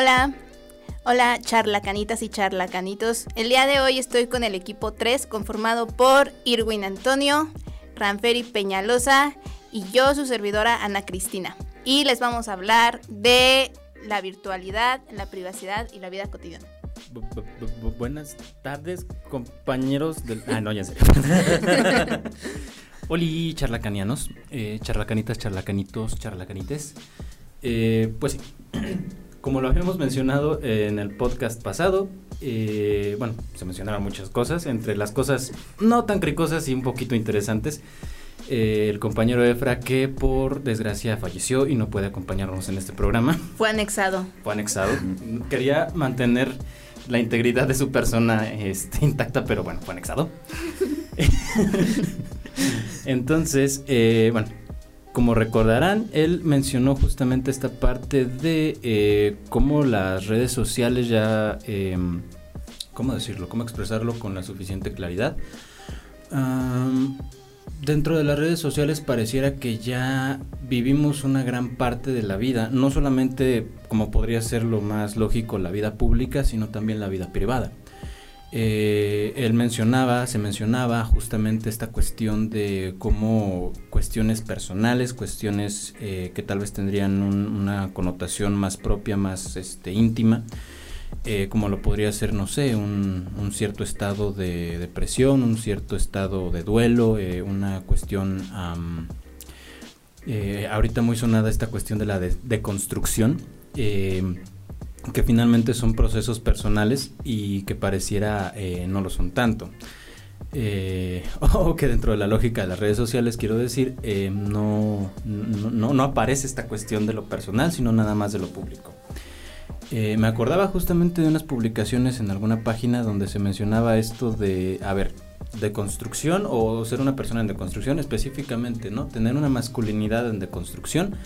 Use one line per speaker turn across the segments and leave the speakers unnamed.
Hola, hola charlacanitas y charlacanitos. El día de hoy estoy con el equipo 3 conformado por Irwin Antonio, Ranferi Peñalosa y yo, su servidora Ana Cristina. Y les vamos a hablar de la virtualidad, la privacidad y la vida cotidiana.
buenas tardes, compañeros del... Ah, no, ya sé. Oli, charlacanianos, eh, charlacanitas, charlacanitos, charlacanites. Eh, pues sí, como lo habíamos mencionado en el podcast pasado, eh, bueno, se mencionaron muchas cosas, entre las cosas no tan cricosas y un poquito interesantes. Eh, el compañero Efra que por desgracia falleció y no puede acompañarnos en este programa.
Fue anexado.
Fue anexado. Quería mantener la integridad de su persona este, intacta, pero bueno, fue anexado. Entonces, eh, bueno, como recordarán, él mencionó justamente esta parte de eh, cómo las redes sociales ya, em, ¿cómo decirlo? ¿Cómo expresarlo con la suficiente claridad? dentro de las redes sociales pareciera que ya vivimos una gran parte de la vida, no solamente como podría ser lo más lógico la vida pública, sino también la vida privada. Eh, él mencionaba, se mencionaba justamente esta cuestión de cómo cuestiones personales, cuestiones eh, que tal vez tendrían una connotación más propia, más este, íntima, eh, como lo podría ser, no sé, un, cierto estado de depresión, un cierto estado de duelo, una cuestión, ahorita muy sonada esta cuestión de la deconstrucción que finalmente son procesos personales y que pareciera eh, no lo son tanto. Eh, o que dentro de la lógica de las redes sociales, quiero decir, eh, no, no, no, aparece esta cuestión de lo personal, sino nada más de lo público. me acordaba justamente de unas publicaciones en alguna página donde se mencionaba esto de, a ver, de construcción o ser una persona en deconstrucción específicamente, ¿no? Tener una masculinidad en deconstrucción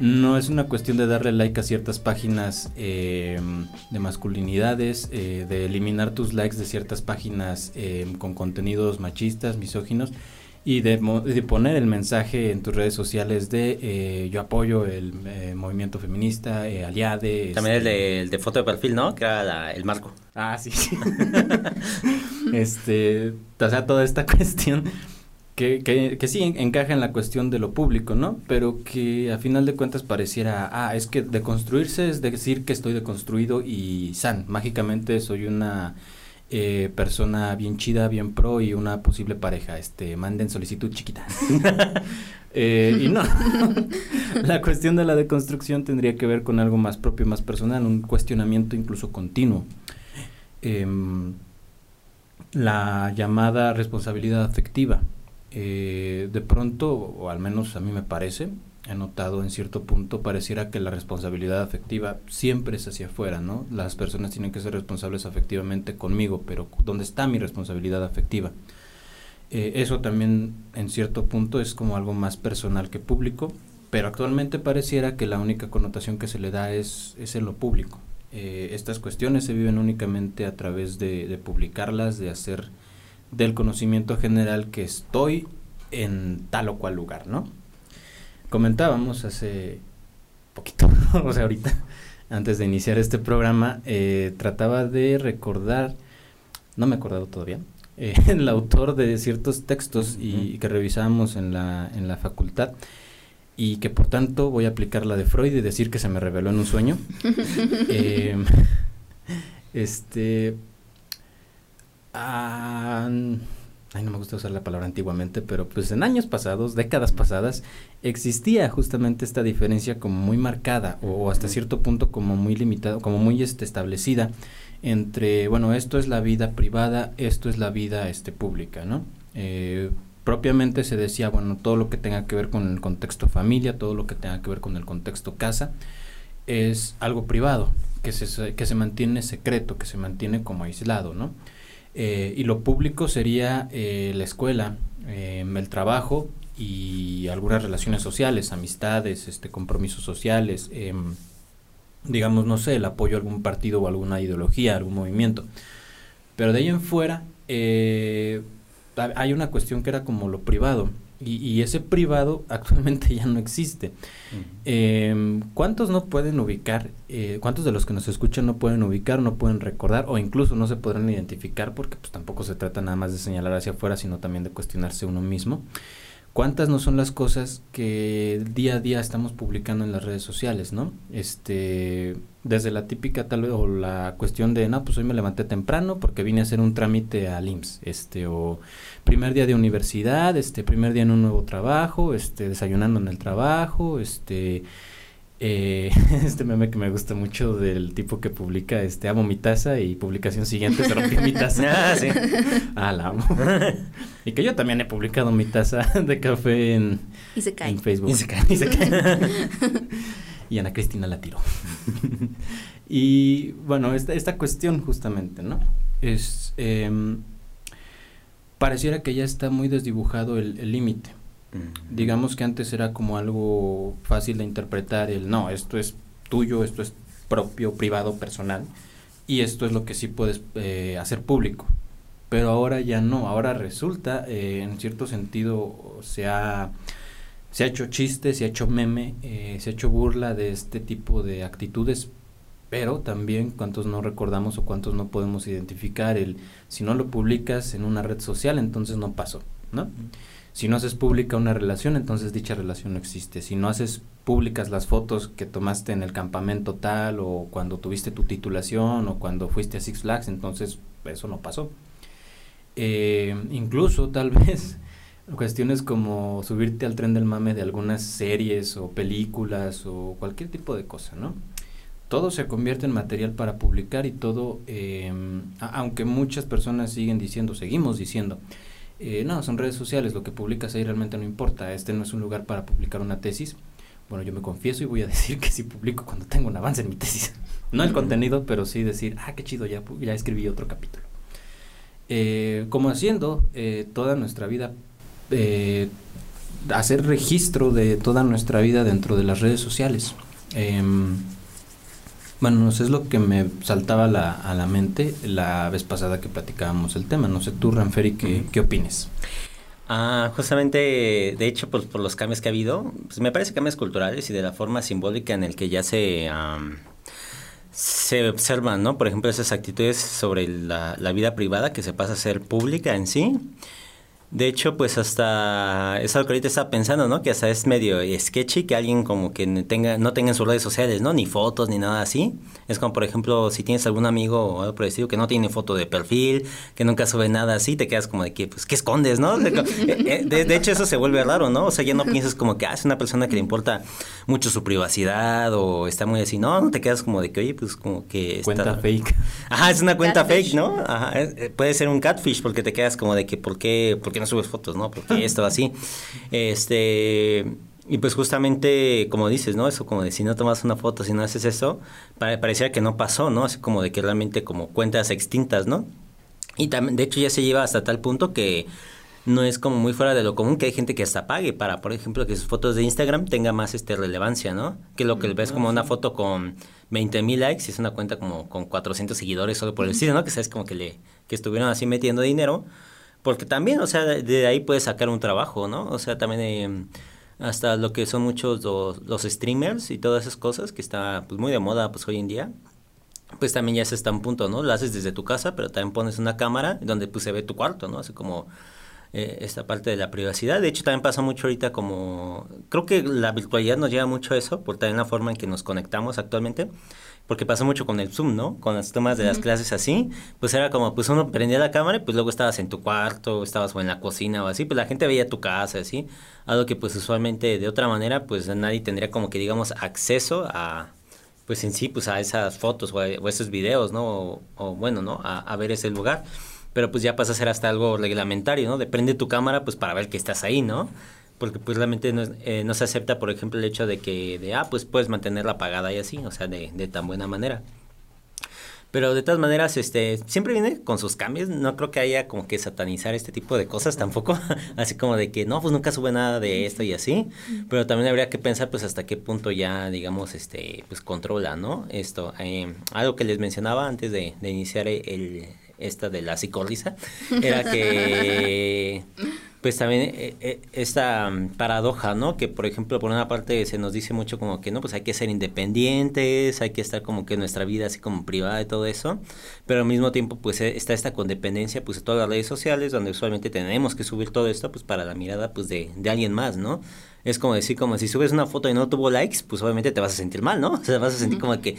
no es una cuestión de darle like a ciertas páginas eh, de masculinidades, eh, de eliminar tus likes de ciertas páginas eh, con contenidos machistas, misóginos y de, poner el mensaje en tus redes sociales de yo apoyo el movimiento feminista, aliade.
También el, de, el, de, foto de perfil, ¿no? Que era el marco.
Ah, sí. este, o sea, toda esta cuestión que, que, que, sí encaja en la cuestión de lo público, ¿no? Pero que a final de cuentas pareciera, ah, es que deconstruirse es decir que estoy deconstruido y san, mágicamente soy una eh, persona bien chida, bien pro y una posible pareja, este, manden solicitud chiquita. eh, y no, la cuestión de la deconstrucción tendría que ver con algo más propio, más personal, un cuestionamiento incluso continuo. Em, la llamada responsabilidad afectiva eh, de pronto, o al menos a mí me parece, he notado en cierto punto, pareciera que la responsabilidad afectiva siempre es hacia afuera, ¿no? Las personas tienen que ser responsables afectivamente conmigo, pero ¿dónde está mi responsabilidad afectiva? Eh, eso también en cierto punto es como algo más personal que público, pero actualmente pareciera que la única connotación que se le da es, es en lo público. Eh, estas cuestiones se viven únicamente a través de, de publicarlas, de hacer del conocimiento general que estoy en tal o cual lugar, ¿no? Comentábamos hace poquito, o sea, ahorita, antes de iniciar este programa, eh, trataba de recordar, no me he acordado todavía, eh, el autor de ciertos textos y, que revisábamos en la, en la facultad y que por tanto voy a aplicar la de Freud y decir que se me reveló en un sueño. eh, este, Ah, ay, no me gusta usar la palabra antiguamente, pero pues en años pasados, décadas pasadas, existía justamente esta diferencia como muy marcada o hasta cierto punto como muy limitada, como muy este, establecida entre, bueno, esto es la vida privada, esto es la vida este, pública, ¿no? Eh, propiamente se decía, bueno, todo lo que tenga que ver con el contexto familia, todo lo que tenga que ver con el contexto casa, es algo privado, que se, que se mantiene secreto, que se mantiene como aislado, ¿no? Eh, y lo público sería eh, la escuela, em, el trabajo y algunas relaciones sociales, amistades, este, compromisos sociales, em, digamos, no sé, el apoyo a algún partido o alguna ideología, algún movimiento. Pero de ahí en fuera eh, hay una cuestión que era como lo privado. Y, ese privado actualmente ya no existe. Em, ¿Cuántos no pueden ubicar, eh, cuántos de los que nos escuchan no pueden ubicar, no pueden recordar o incluso no se podrán identificar porque pues tampoco se trata nada más de señalar hacia afuera, sino también de cuestionarse uno mismo? ¿Cuántas no son las cosas que día a día estamos publicando en las redes sociales, no? Este, desde la típica tal vez, o la cuestión de, no, pues hoy me levanté temprano porque vine a hacer un trámite al IMSS, este, o primer día de universidad, este, primer día en un nuevo trabajo, este, desayunando en el trabajo, este, eh, este meme que me gusta mucho del tipo que publica este amo mi taza y publicación siguiente se rompió mi taza.
ah, sí.
ah, la amo. y que yo también he publicado mi taza de café en,
y se cae.
en Facebook.
Y se cae. Y se cae.
y Ana Cristina la tiró. y bueno, esta, esta cuestión justamente, ¿no? Es em, pareciera que ya está muy desdibujado el límite. Digamos que antes era como algo fácil de interpretar el no, esto es tuyo, esto es propio, privado, personal, y esto es lo que sí puedes eh, hacer público. Pero ahora ya no, ahora resulta, eh, en cierto sentido, se ha, se ha hecho chiste, se ha hecho meme, eh, se ha hecho burla de este tipo de actitudes, pero también cuántos no recordamos o cuántos no podemos identificar el si no lo publicas en una red social, entonces no pasó, ¿no? Si no haces pública una relación, entonces dicha relación no existe. Si no haces públicas las fotos que tomaste en el campamento tal o cuando tuviste tu titulación o cuando fuiste a Six Flags, entonces eso no pasó. Eh, incluso tal vez cuestiones como subirte al tren del mame de algunas series o películas o cualquier tipo de cosa, ¿no? Todo se convierte en material para publicar y todo, eh, aunque muchas personas siguen diciendo, seguimos diciendo, eh, no, son redes sociales, lo que publicas ahí realmente no importa, este no es un lugar para publicar una tesis. Bueno, yo me confieso y voy a decir que sí publico cuando tengo un avance en mi tesis. No el contenido, pero sí decir, ah, qué chido, ya, ya escribí otro capítulo. Eh, como haciendo eh, toda nuestra vida, hacer registro de toda nuestra vida dentro de las redes sociales. Bueno, no sé, es lo que me saltaba la, a la mente la vez pasada que platicábamos el tema. No sé tú, Ranferi, ¿qué, qué opines?
Ah, justamente, de hecho, por, por, los cambios que ha habido, pues me parece cambios culturales y de la forma simbólica en el que ya se, se observan, ¿no? Por ejemplo, esas actitudes sobre la, la vida privada que se pasa a ser pública en sí de hecho, pues hasta es algo que ahorita estaba pensando, ¿no? Que hasta es medio sketchy que alguien como que tenga, no tenga en sus redes sociales, ¿no? Ni fotos ni nada así. Es como, por ejemplo, si tienes algún amigo o algo parecido que no tiene foto de perfil, que nunca sube nada así, te quedas como de que, pues, ¿qué escondes, no? De, eh, eh, hecho, eso se vuelve raro, ¿no? O sea, ya no piensas como que, ah, es una persona que le importa mucho su privacidad o está muy así, no, no te quedas como de que, oye, pues como que...
Cuenta fake.
Ajá, es una cuenta fake, ¿no? Ajá, eh, puede ser un catfish porque te quedas como de que, ¿por qué, por qué no subes fotos, no? Porque esto así. Este... Y pues justamente, como dices, ¿no? Eso como de si no tomas una foto, si no haces eso, parecía que no pasó, ¿no? Así como de que realmente como cuentas extintas, ¿no? Y también, de hecho ya se lleva hasta tal punto que no es como muy fuera de lo común que hay gente que hasta pague para, por ejemplo, que sus fotos de Instagram tenga más este relevancia, ¿no? Que lo que ves como una foto con 20 mil likes y es una cuenta como con 400 seguidores solo por el estilo, ¿no? Que sabes como que le que estuvieron así metiendo dinero porque también, o sea, de, ahí puedes sacar un trabajo, ¿no? O sea, también eh, hasta lo que son muchos los, los, streamers y todas esas cosas que está pues muy de moda pues hoy en día. Pues también ya se está un punto, ¿no? Lo haces desde tu casa, pero también pones una cámara donde pues se ve tu cuarto, ¿no? Así como eh, esta parte de la privacidad. De hecho, también pasa mucho ahorita como... Creo que la virtualidad nos lleva mucho a eso, por también la forma en que nos conectamos actualmente porque pasa mucho con el Zoom, ¿no? Con las tomas de las clases así, pues era como, pues uno prendía la cámara y pues luego estabas en tu cuarto, estabas o en la cocina o así, pues la gente veía tu casa, así, algo que pues usualmente de otra manera pues nadie tendría como que digamos acceso a, pues en sí, pues a esas fotos o, a, esos videos, ¿no? O, bueno, ¿no? A, a, ver ese lugar. Pero pues ya pasa a ser hasta algo reglamentario, ¿no? Depende tu cámara pues para ver que estás ahí, ¿no? porque pues realmente no, eh, no, se acepta, por ejemplo, el hecho de que, de, ah, pues puedes mantenerla apagada y así, o sea, de, de tan buena manera. Pero de todas maneras, este, siempre viene con sus cambios. No creo que haya como que satanizar este tipo de cosas tampoco. así como de que no, pues nunca sube nada de esto y así. Pero también habría que pensar, pues, hasta qué punto ya, digamos, este, pues controla, ¿no? Esto. Eh, algo que les mencionaba antes de, iniciar el, esta de la psicolisa era que pues también eh, eh, esta mm, paradoja, ¿no? Que por ejemplo, por una parte se nos dice mucho como que no, pues hay que ser independientes, hay que estar como que nuestra vida así como privada y todo eso, pero al mismo tiempo pues eh, está esta condependencia pues de todas las redes sociales donde usualmente tenemos que subir todo esto pues para la mirada pues de, de alguien más, ¿no? Es como decir, como si subes una foto y no tuvo likes, pues obviamente te vas a sentir mal, ¿no? O sea, vas a sentir como que,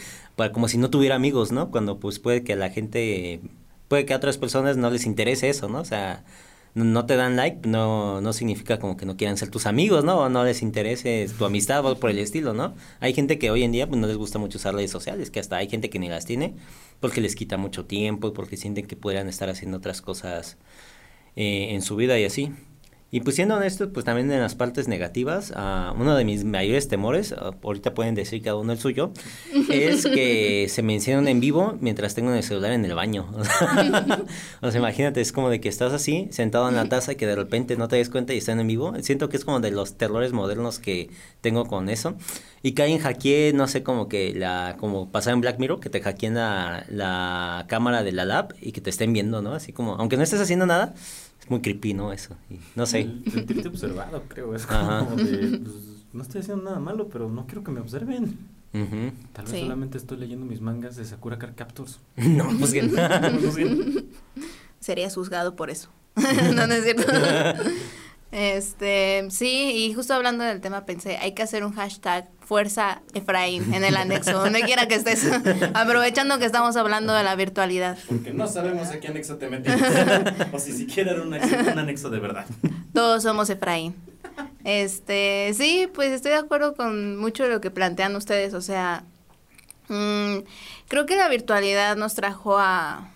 como si no tuviera amigos, ¿no? Cuando pues puede que la gente, puede que a otras personas no les interese eso, ¿no? O sea, no te dan like, no, no significa como que no quieran ser tus amigos, ¿no? O no les interese tu amistad o por el estilo, ¿no? Hay gente que hoy en día pues, no les gusta mucho usar redes sociales, que hasta hay gente que ni las tiene porque les quita mucho tiempo, porque sienten que podrían estar haciendo otras cosas eh, en su vida y así. Y pues siendo honestos, pues también en las partes negativas, uh, uno de mis mayores temores, uh, ahorita pueden decir cada uno el suyo, es que se me enciendan en vivo mientras tengo el celular en el baño. o sea, imagínate, es como de que estás así, sentado en la taza y que de repente no te des cuenta y están en vivo. Siento que es como de los terrores modernos que tengo con eso. Y que en hackeé, no sé, como que la, como pasar en Black Mirror, que te hackeen la, la cámara de la lab y que te estén viendo, ¿no? Así como, aunque no estés haciendo nada, muy creepy, ¿no? Eso. Y, no sé.
El, sentirte observado, creo. Es como de, pues, no estoy haciendo nada malo, pero no quiero que me observen. Tal vez solamente estoy leyendo mis mangas de Sakura Card Captors.
no, juzguen.
Serías juzgado por eso. no, no es cierto. Este, sí, y justo hablando del tema pensé, hay que hacer un hashtag Fuerza Efraín en el anexo, donde quiera que estés, aprovechando que estamos hablando de la virtualidad.
Porque no sabemos a qué anexo te metes, o si siquiera era un anexo, de verdad.
Todos somos Efraín. Este, sí, pues estoy de acuerdo con mucho de lo que plantean ustedes, o sea, mmm, creo que la virtualidad nos trajo a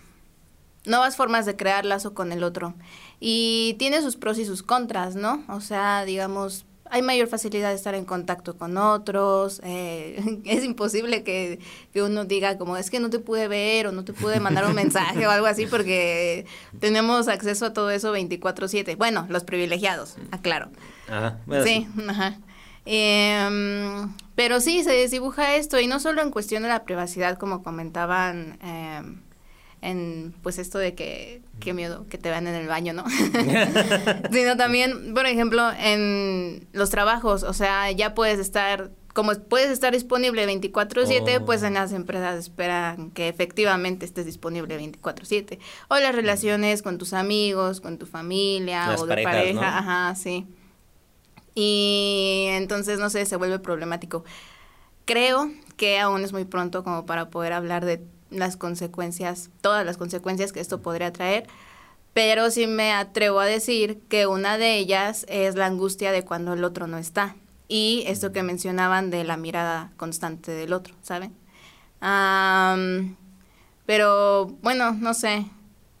nuevas formas de crear lazo con el otro. Y tiene sus pros y sus contras, ¿no? O sea, digamos, hay mayor facilidad de estar en contacto con otros. Eh, es imposible que, que, uno diga como es que no te pude ver o no te pude mandar un mensaje o algo así porque tenemos acceso a todo eso 24/7. Bueno, los privilegiados, aclaro. Ajá, sí, ajá. Eh, pero sí, se desdibuja esto y no solo en cuestión de la privacidad, como comentaban eh, en pues esto de que qué miedo que te vean en el baño, ¿no? Sino también, por ejemplo, en los trabajos, o sea, ya puedes estar como puedes estar disponible 24/7, pues en las empresas esperan que efectivamente estés disponible 24/7. O las relaciones con tus amigos, con tu familia o de pareja, ajá, sí. Y entonces, no sé, se vuelve problemático. Creo que aún es muy pronto como para poder hablar de las consecuencias, todas las consecuencias que esto podría traer, pero sí me atrevo a decir que una de ellas es la angustia de cuando el otro no está y esto que mencionaban de la mirada constante del otro, ¿saben? pero bueno, no sé,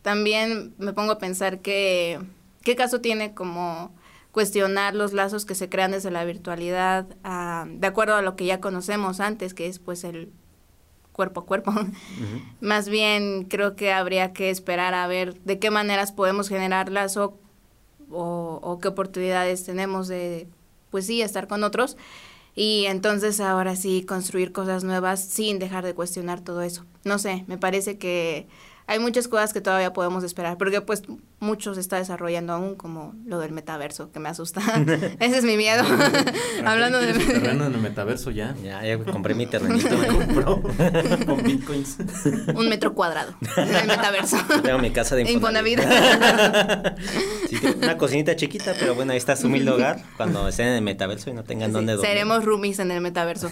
también me pongo a pensar que qué caso tiene como cuestionar los lazos que se crean desde la virtualidad, de acuerdo a lo que ya conocemos antes, que es pues el cuerpo a cuerpo. Más bien creo que habría que esperar a ver de qué maneras podemos generar lazo o, o qué oportunidades tenemos de, pues sí, estar con otros. Y entonces ahora sí construir cosas nuevas sin dejar de cuestionar todo eso. No sé, me parece que hay muchas cosas que todavía podemos esperar, porque pues mucho se está desarrollando aún, como lo del metaverso, que me asusta. Ese es mi miedo.
Hablando de... terreno en el metaverso ya.
Ya, ya compré mi terrenito, me compró
con bitcoins.
Un metro cuadrado en el metaverso.
Tengo mi casa de
Infonavit.
sí, una cocinita chiquita, pero bueno, ahí está su humilde hogar cuando estén en el metaverso y no tengan dónde dormir.
Seremos roomies en el metaverso.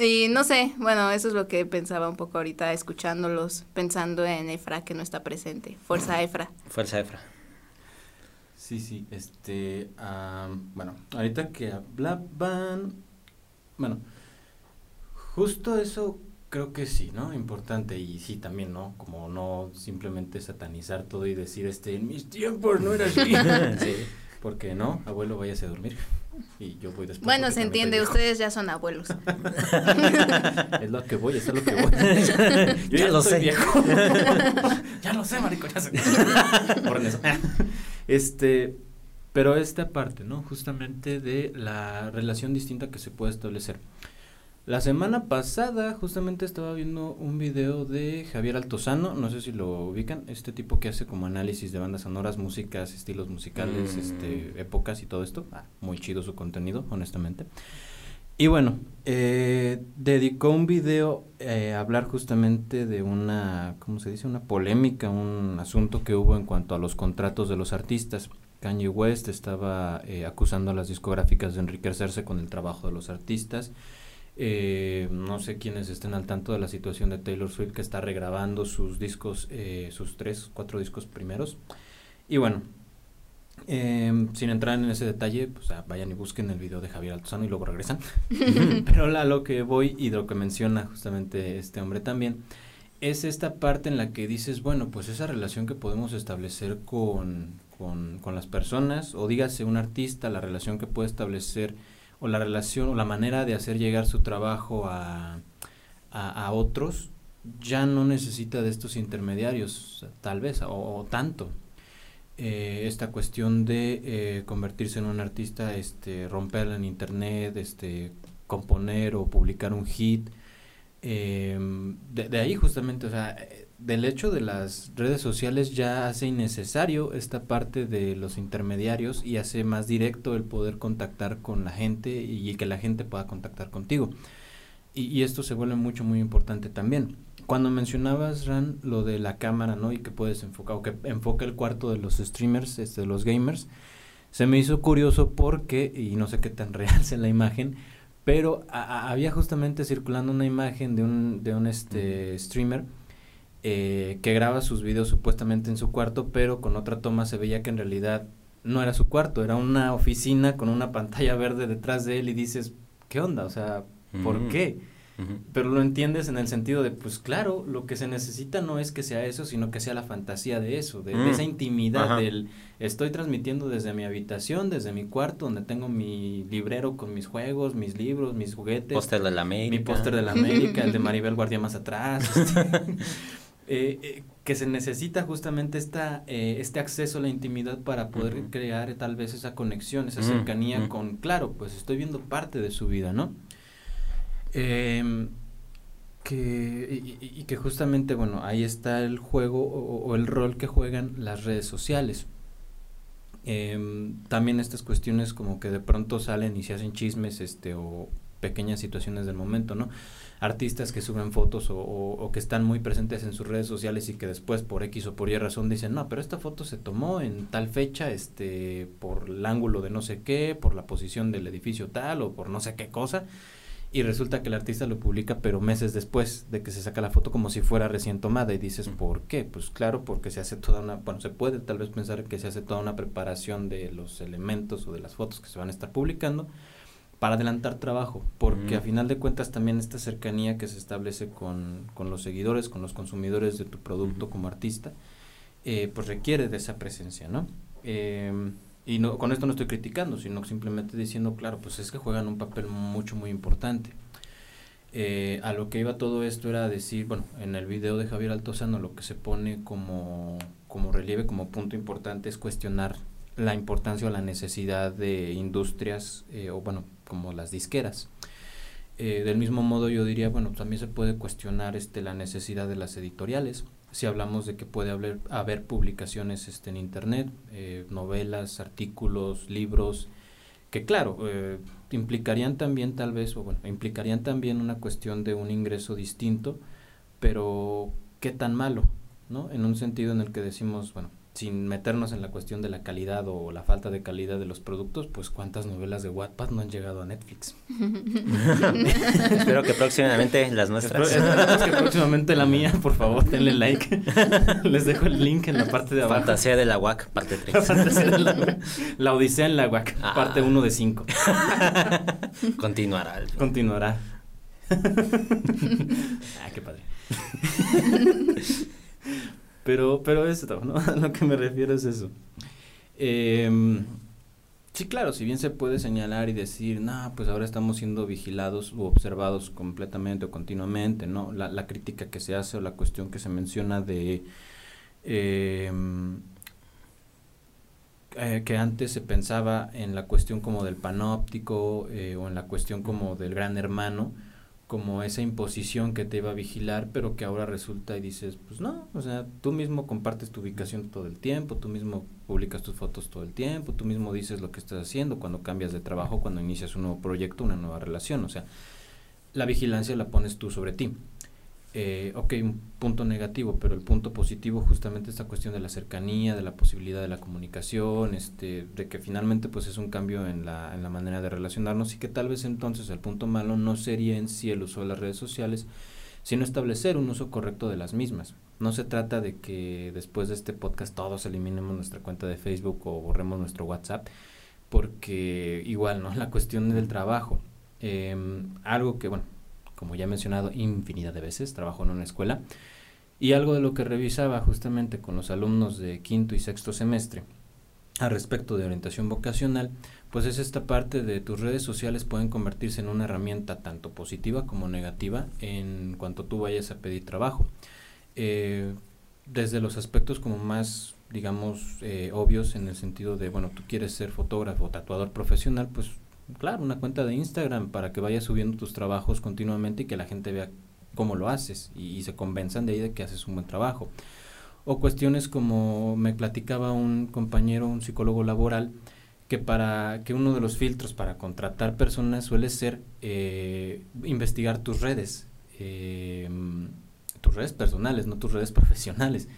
Y no sé, bueno, eso es lo que pensaba un poco ahorita escuchándolos, pensando en Efra que no está presente. Fuerza Efra.
Fuerza Efra.
Sí, sí, este, bueno, ahorita que hablaban, bueno, justo eso creo que sí, ¿no? Importante y sí también, ¿no? Como no simplemente satanizar todo y decir, este, en mis tiempos no era así. sí. Porque no, abuelo, váyase a dormir. Y yo voy después.
Bueno, se entiende, ustedes ya son abuelos.
es lo que voy, es lo que voy. yo ya, lo sé. Viejo. ya lo sé, marico, ya sé. Por eso. Este, pero esta parte, ¿no? Justamente de la relación distinta que se puede establecer. La semana pasada justamente estaba viendo un video de Javier Altozano, no sé si lo ubican, este tipo que hace como análisis de bandas sonoras, músicas, estilos musicales,
Mm.
este, épocas y todo esto. Ah, muy chido su contenido, honestamente. Y bueno, eh, dedicó un video eh, a hablar justamente de una, ¿cómo se dice? Una polémica, un asunto que hubo en cuanto a los contratos de los artistas. Kanye West estaba eh, acusando a las discográficas de enriquecerse con el trabajo de los artistas. Eh, no sé quiénes estén al tanto de la situación de Taylor Swift que está regrabando sus discos, eh, sus tres, cuatro discos primeros. Y bueno, eh, sin entrar en ese detalle, pues ah, vayan y busquen el video de Javier Altozano y luego regresan. Pero la, lo que voy y lo que menciona justamente este hombre también es esta parte en la que dices, bueno, pues esa relación que podemos establecer con, con, con las personas, o dígase un artista, la relación que puede establecer, o la relación, o la manera de hacer llegar su trabajo a, a, otros, ya no necesita de estos intermediarios, tal vez, o, tanto. Eh, esta cuestión de eh, convertirse en un artista, este, romperla en internet, este, componer o publicar un hit, eh, de, de, ahí justamente, o sea, del hecho de las redes sociales ya hace innecesario esta parte de los intermediarios y hace más directo el poder contactar con la gente y, que la gente pueda contactar contigo. Y, y, esto se vuelve mucho, muy importante también. Cuando mencionabas, Ran, lo de la cámara, ¿no? Y que puedes enfocar, o que enfoca el cuarto de los streamers, este, de los gamers, se me hizo curioso porque, y no sé qué tan real sea la imagen, pero a, a, había justamente circulando una imagen de un, de un este, streamer eh, que graba sus videos supuestamente en su cuarto, pero con otra toma se veía que en realidad no era su cuarto, era una oficina con una pantalla verde detrás de él y dices, ¿qué onda? O sea, ¿por mm. qué? Pero lo entiendes en el sentido de, pues claro, lo que se necesita no es que sea eso, sino que sea la fantasía de eso, de, mm. de esa intimidad Ajá. del estoy transmitiendo desde mi habitación, desde mi cuarto, donde tengo mi librero con mis juegos, mis libros, mis juguetes.
Póster de la América.
Mi póster de la América, el de Maribel Guardia más atrás. Eh, eh, que se necesita justamente esta, eh, este acceso a la intimidad para poder uh -huh. crear tal vez esa conexión, esa cercanía uh -huh. con, claro, pues estoy viendo parte de su vida, ¿no? Eh, que, y, y, que justamente, bueno, ahí está el juego o, o el rol que juegan las redes sociales. Eh, también estas cuestiones como que de pronto salen y se hacen chismes este o pequeñas situaciones del momento, ¿no? Artistas que suben fotos o, o, o, que están muy presentes en sus redes sociales y que después por X o por Y razón dicen, no, pero esta foto se tomó en tal fecha, este, por el ángulo de no sé qué, por la posición del edificio tal o por no sé qué cosa y resulta que el artista lo publica pero meses después de que se saca la foto como si fuera recién tomada. Y dices ¿por qué? Pues claro porque se hace toda una, bueno se puede tal vez pensar que se hace toda una preparación de los elementos o de las fotos que se van a estar publicando para adelantar trabajo porque mm. a final de cuentas también esta cercanía que se establece con, con los seguidores, con los consumidores de tu producto mm. como artista eh, pues requiere de esa presencia, ¿no? Eh, y no, con esto no estoy criticando, sino simplemente diciendo, claro, pues es que juegan un papel mucho, muy importante. Eh, a lo que iba todo esto era decir, bueno, en el video de Javier Altozano lo que se pone como, como relieve, como punto importante es cuestionar la importancia o la necesidad de industrias, eh, o bueno, como las disqueras. Eh, del mismo modo yo diría, bueno, también se puede cuestionar este, la necesidad de las editoriales, si hablamos de que puede haber, publicaciones este, en internet, eh, novelas, artículos, libros, que claro, eh, implicarían también tal vez, o bueno, implicarían también una cuestión de un ingreso distinto, pero qué tan malo, ¿no? En un sentido en el que decimos, bueno, sin meternos en la cuestión de la calidad o la falta de calidad de los productos, pues cuántas novelas de Wattpad no han llegado a Netflix.
Espero que próximamente las nuestras.
Espero, que próximamente la mía, por favor, denle like. Les dejo el link en la parte de abajo.
Fantasía de la UAC, parte 3.
la, la, Odisea en la UAC, ah. parte 1 de 5.
Continuará.
Continuará. ah, qué padre. Pero, pero esto, ¿no? A lo que me refiero es eso. Eh, sí, claro, si bien se puede señalar y decir, no, pues ahora estamos siendo vigilados o observados completamente o continuamente, ¿no? La, la crítica que se hace o la cuestión que se menciona de eh, eh, que antes se pensaba en la cuestión como del panóptico eh, o en la cuestión como del gran hermano, como esa imposición que te iba a vigilar, pero que ahora resulta y dices, pues no, o sea, tú mismo compartes tu ubicación todo el tiempo, tú mismo publicas tus fotos todo el tiempo, tú mismo dices lo que estás haciendo cuando cambias de trabajo, cuando inicias un nuevo proyecto, una nueva relación, o sea, la vigilancia la pones tú sobre ti eh, ok, un punto negativo, pero el punto positivo justamente esta cuestión de la cercanía, de la posibilidad de la comunicación, este, de que finalmente pues es un cambio en la, en la manera de relacionarnos y que tal vez entonces el punto malo no sería en sí el uso de las redes sociales, sino establecer un uso correcto de las mismas. No se trata de que después de este podcast todos eliminemos nuestra cuenta de Facebook o borremos nuestro WhatsApp, porque igual, ¿no? La cuestión del trabajo. Eh, algo que, bueno, como ya he mencionado infinidad de veces, trabajo en una escuela, y algo de lo que revisaba justamente con los alumnos de quinto y sexto semestre a respecto de orientación vocacional, pues es esta parte de tus redes sociales pueden convertirse en una herramienta tanto positiva como negativa en cuanto tú vayas a pedir trabajo. Eh, desde los aspectos como más, digamos, eh, obvios en el sentido de, bueno, tú quieres ser fotógrafo o tatuador profesional, pues claro, una cuenta de Instagram para que vayas subiendo tus trabajos continuamente y que la gente vea cómo lo haces y, se convenzan de ahí de que haces un buen trabajo. O cuestiones como me platicaba un compañero, un psicólogo laboral, que para que uno de los filtros para contratar personas suele ser eh, investigar tus redes. Eh, tus redes personales, no tus redes profesionales,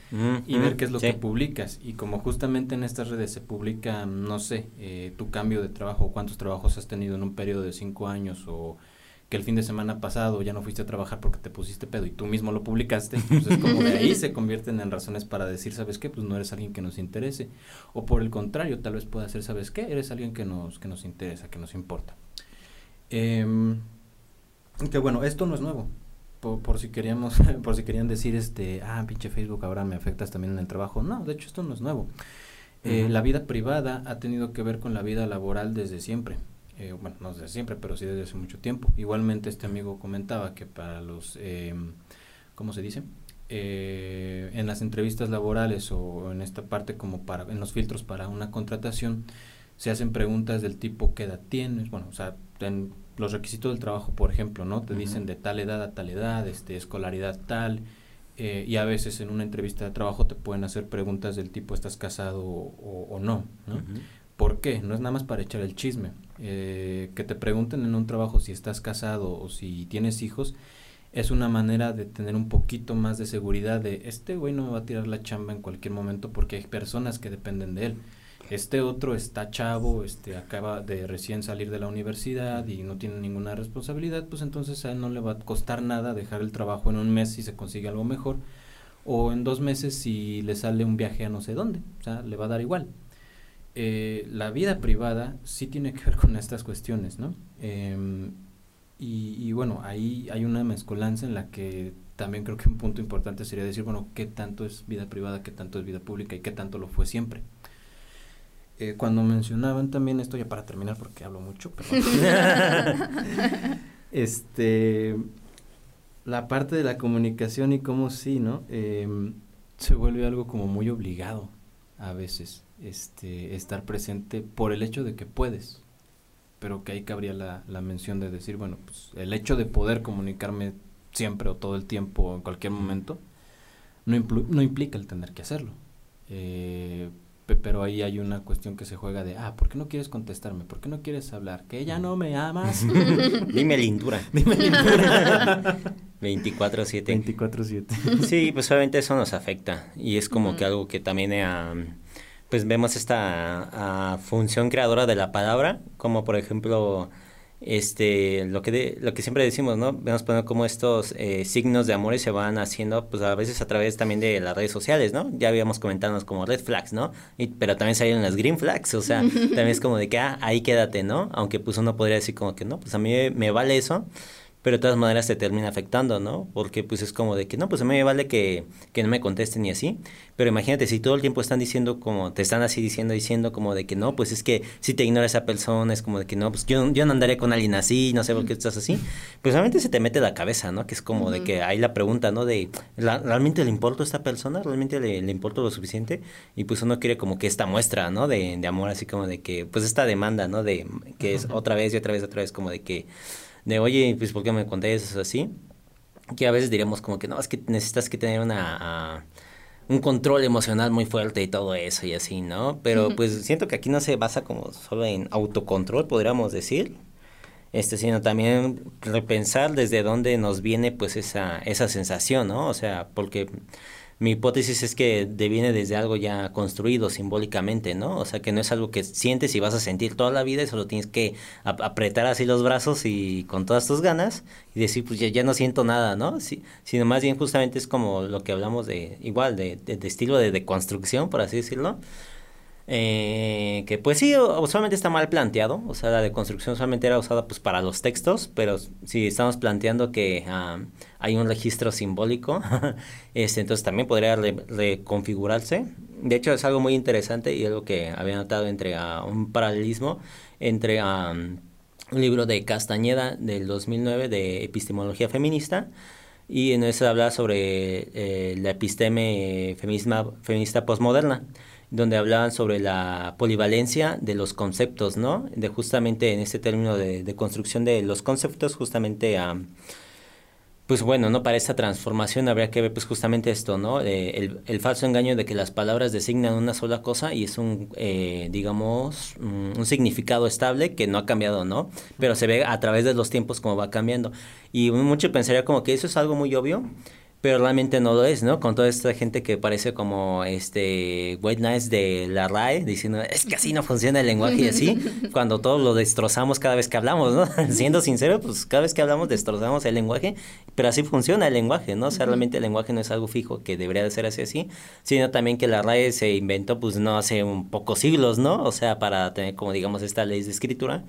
y ver qué es lo que publicas. Y como justamente en estas redes se publica, no sé, eh, tu cambio de trabajo, cuántos trabajos has tenido en un periodo de cinco años, o que el fin de semana pasado ya no fuiste a trabajar porque te pusiste pedo y tú mismo lo publicaste, pues es como de ahí se convierten en razones para decir, ¿sabes qué? Pues no eres alguien que nos interese. O por el contrario, tal vez pueda ser, ¿sabes qué? Eres alguien que nos, que nos interesa, que nos importa. Eh, que bueno, esto no es nuevo por, si queríamos, por si querían decir este, ah, pinche Facebook ahora me afectas también en el trabajo. No, de hecho esto no es nuevo. Eh, la vida privada ha tenido que ver con la vida laboral desde siempre. Eh, bueno, no desde siempre, pero sí desde hace mucho tiempo. Igualmente este amigo comentaba que para los, eh, ¿cómo se dice? Eh, en las entrevistas laborales o en esta parte como para, en los filtros para una contratación, se hacen preguntas del tipo ¿qué edad tienes? Bueno, o sea, en, los requisitos del trabajo, por ejemplo, ¿no? Te dicen de tal edad a tal edad, este, escolaridad tal, eh, y a veces en una entrevista de trabajo te pueden hacer preguntas del tipo ¿estás casado o, no? ¿no? ¿Por qué? No es nada más para echar el chisme. Eh, que te pregunten en un trabajo si estás casado o si tienes hijos es una manera de tener un poquito más de seguridad de este güey no me va a tirar la chamba en cualquier momento porque hay personas que dependen de él. Este otro está chavo, este acaba de recién salir de la universidad y no tiene ninguna responsabilidad, pues entonces a él no le va a costar nada dejar el trabajo en un mes si se consigue algo mejor o en dos meses si le sale un viaje a no sé dónde, o sea, le va a dar igual. Eh, la vida privada sí tiene que ver con estas cuestiones, ¿no? Em, y, y, bueno, ahí hay una mezcolanza en la que también creo que un punto importante sería decir, bueno, qué tanto es vida privada, qué tanto es vida pública y qué tanto lo fue siempre. Eh, cuando mencionaban también esto, ya para terminar porque hablo mucho, este, la parte de la comunicación y cómo sí, ¿no? Em, se vuelve algo como muy obligado a veces, este, estar presente por el hecho de que puedes, pero que ahí cabría la, la mención de decir, bueno, pues el hecho de poder comunicarme siempre o todo el tiempo o en cualquier momento, no, no implica el tener que hacerlo. Eh, pero ahí hay una cuestión que se juega de, ah, ¿por qué no quieres contestarme? ¿Por qué no quieres hablar? ¿Que ya no me amas?
Dime lindura.
Dime lindura.
24-7.
24-7.
Sí, pues obviamente eso nos afecta y es como que algo que también, eh, pues vemos esta ah, función creadora de la palabra, como por ejemplo este lo que de, lo que siempre decimos no vemos poner cómo estos eh, signos de amores se van haciendo pues a veces a través también de las redes sociales no ya habíamos comentado como red flags no y, pero también salieron las green flags o sea también es como de que ah, ahí quédate no aunque pues uno podría decir como que no pues a mí me vale eso pero de todas maneras te termina afectando, ¿no? Porque pues es como de que, no, pues a mí me vale que, que no me contesten y así, pero imagínate si todo el tiempo están diciendo como, te están así diciendo, diciendo como de que no, pues es que si te ignora esa persona, es como de que no, pues yo, yo no andaré con alguien así, no sé por qué estás así, pues realmente se te mete la cabeza, ¿no? Que es como de que hay la pregunta, ¿no? De, ¿realmente le importa a esta persona? ¿Realmente le, le importa lo suficiente? Y pues uno quiere como que esta muestra, ¿no? De, de amor, así como de que, pues esta demanda, ¿no? De que es otra vez y otra vez, otra vez, como de que de, oye, pues, ¿por qué me contestas así? Que a veces diríamos como que, no, es que necesitas que tener una... un control emocional muy fuerte y todo eso y así, ¿no? Pero pues siento que aquí no se basa como solo en autocontrol, podríamos decir, este, sino también repensar desde dónde nos viene pues esa, esa sensación, ¿no? O sea, porque mi hipótesis es que viene desde algo ya construido simbólicamente, ¿no? O sea, que no es algo que sientes y vas a sentir toda la vida y solo tienes que apretar así los brazos y con todas tus ganas y decir, pues ya, ya no siento nada, ¿no? Sino más bien justamente es como lo que hablamos de, igual, de, de, de estilo de, de construcción, por así decirlo eh, que pues sí, usualmente está mal planteado, o sea, la deconstrucción usualmente era usada pues para los textos, pero si estamos planteando que ah, hay un registro simbólico, este, entonces también podría reconfigurarse. De hecho, es algo muy interesante y algo que había notado entre uh, un paralelismo entre un libro de Castañeda del 2009 de epistemología feminista y en ese habla sobre eh, la episteme feminista postmoderna donde hablaban sobre la polivalencia de los conceptos, ¿no? De justamente en este término de, construcción de los conceptos, justamente a... pues bueno, ¿no? Para esta transformación habría que ver pues justamente esto, ¿no? el, el, falso engaño de que las palabras designan una sola cosa y es un, eh, digamos, un, un, significado estable que no ha cambiado, ¿no? Pero se ve a través de los tiempos como va cambiando. Y mucho pensaría como que eso es algo muy obvio, pero realmente no lo es, ¿no? Con toda esta gente que parece como este White Nights de la RAE diciendo, es que así no funciona el lenguaje y así, cuando todos lo destrozamos cada vez que hablamos, ¿no? Siendo sincero, pues cada vez que hablamos destrozamos el lenguaje, pero así funciona el lenguaje, ¿no? O sea, realmente el lenguaje no es algo fijo que debería de ser así así, sino también que la RAE se inventó pues no hace un pocos siglos, ¿no? O sea, para tener como digamos esta ley de escritura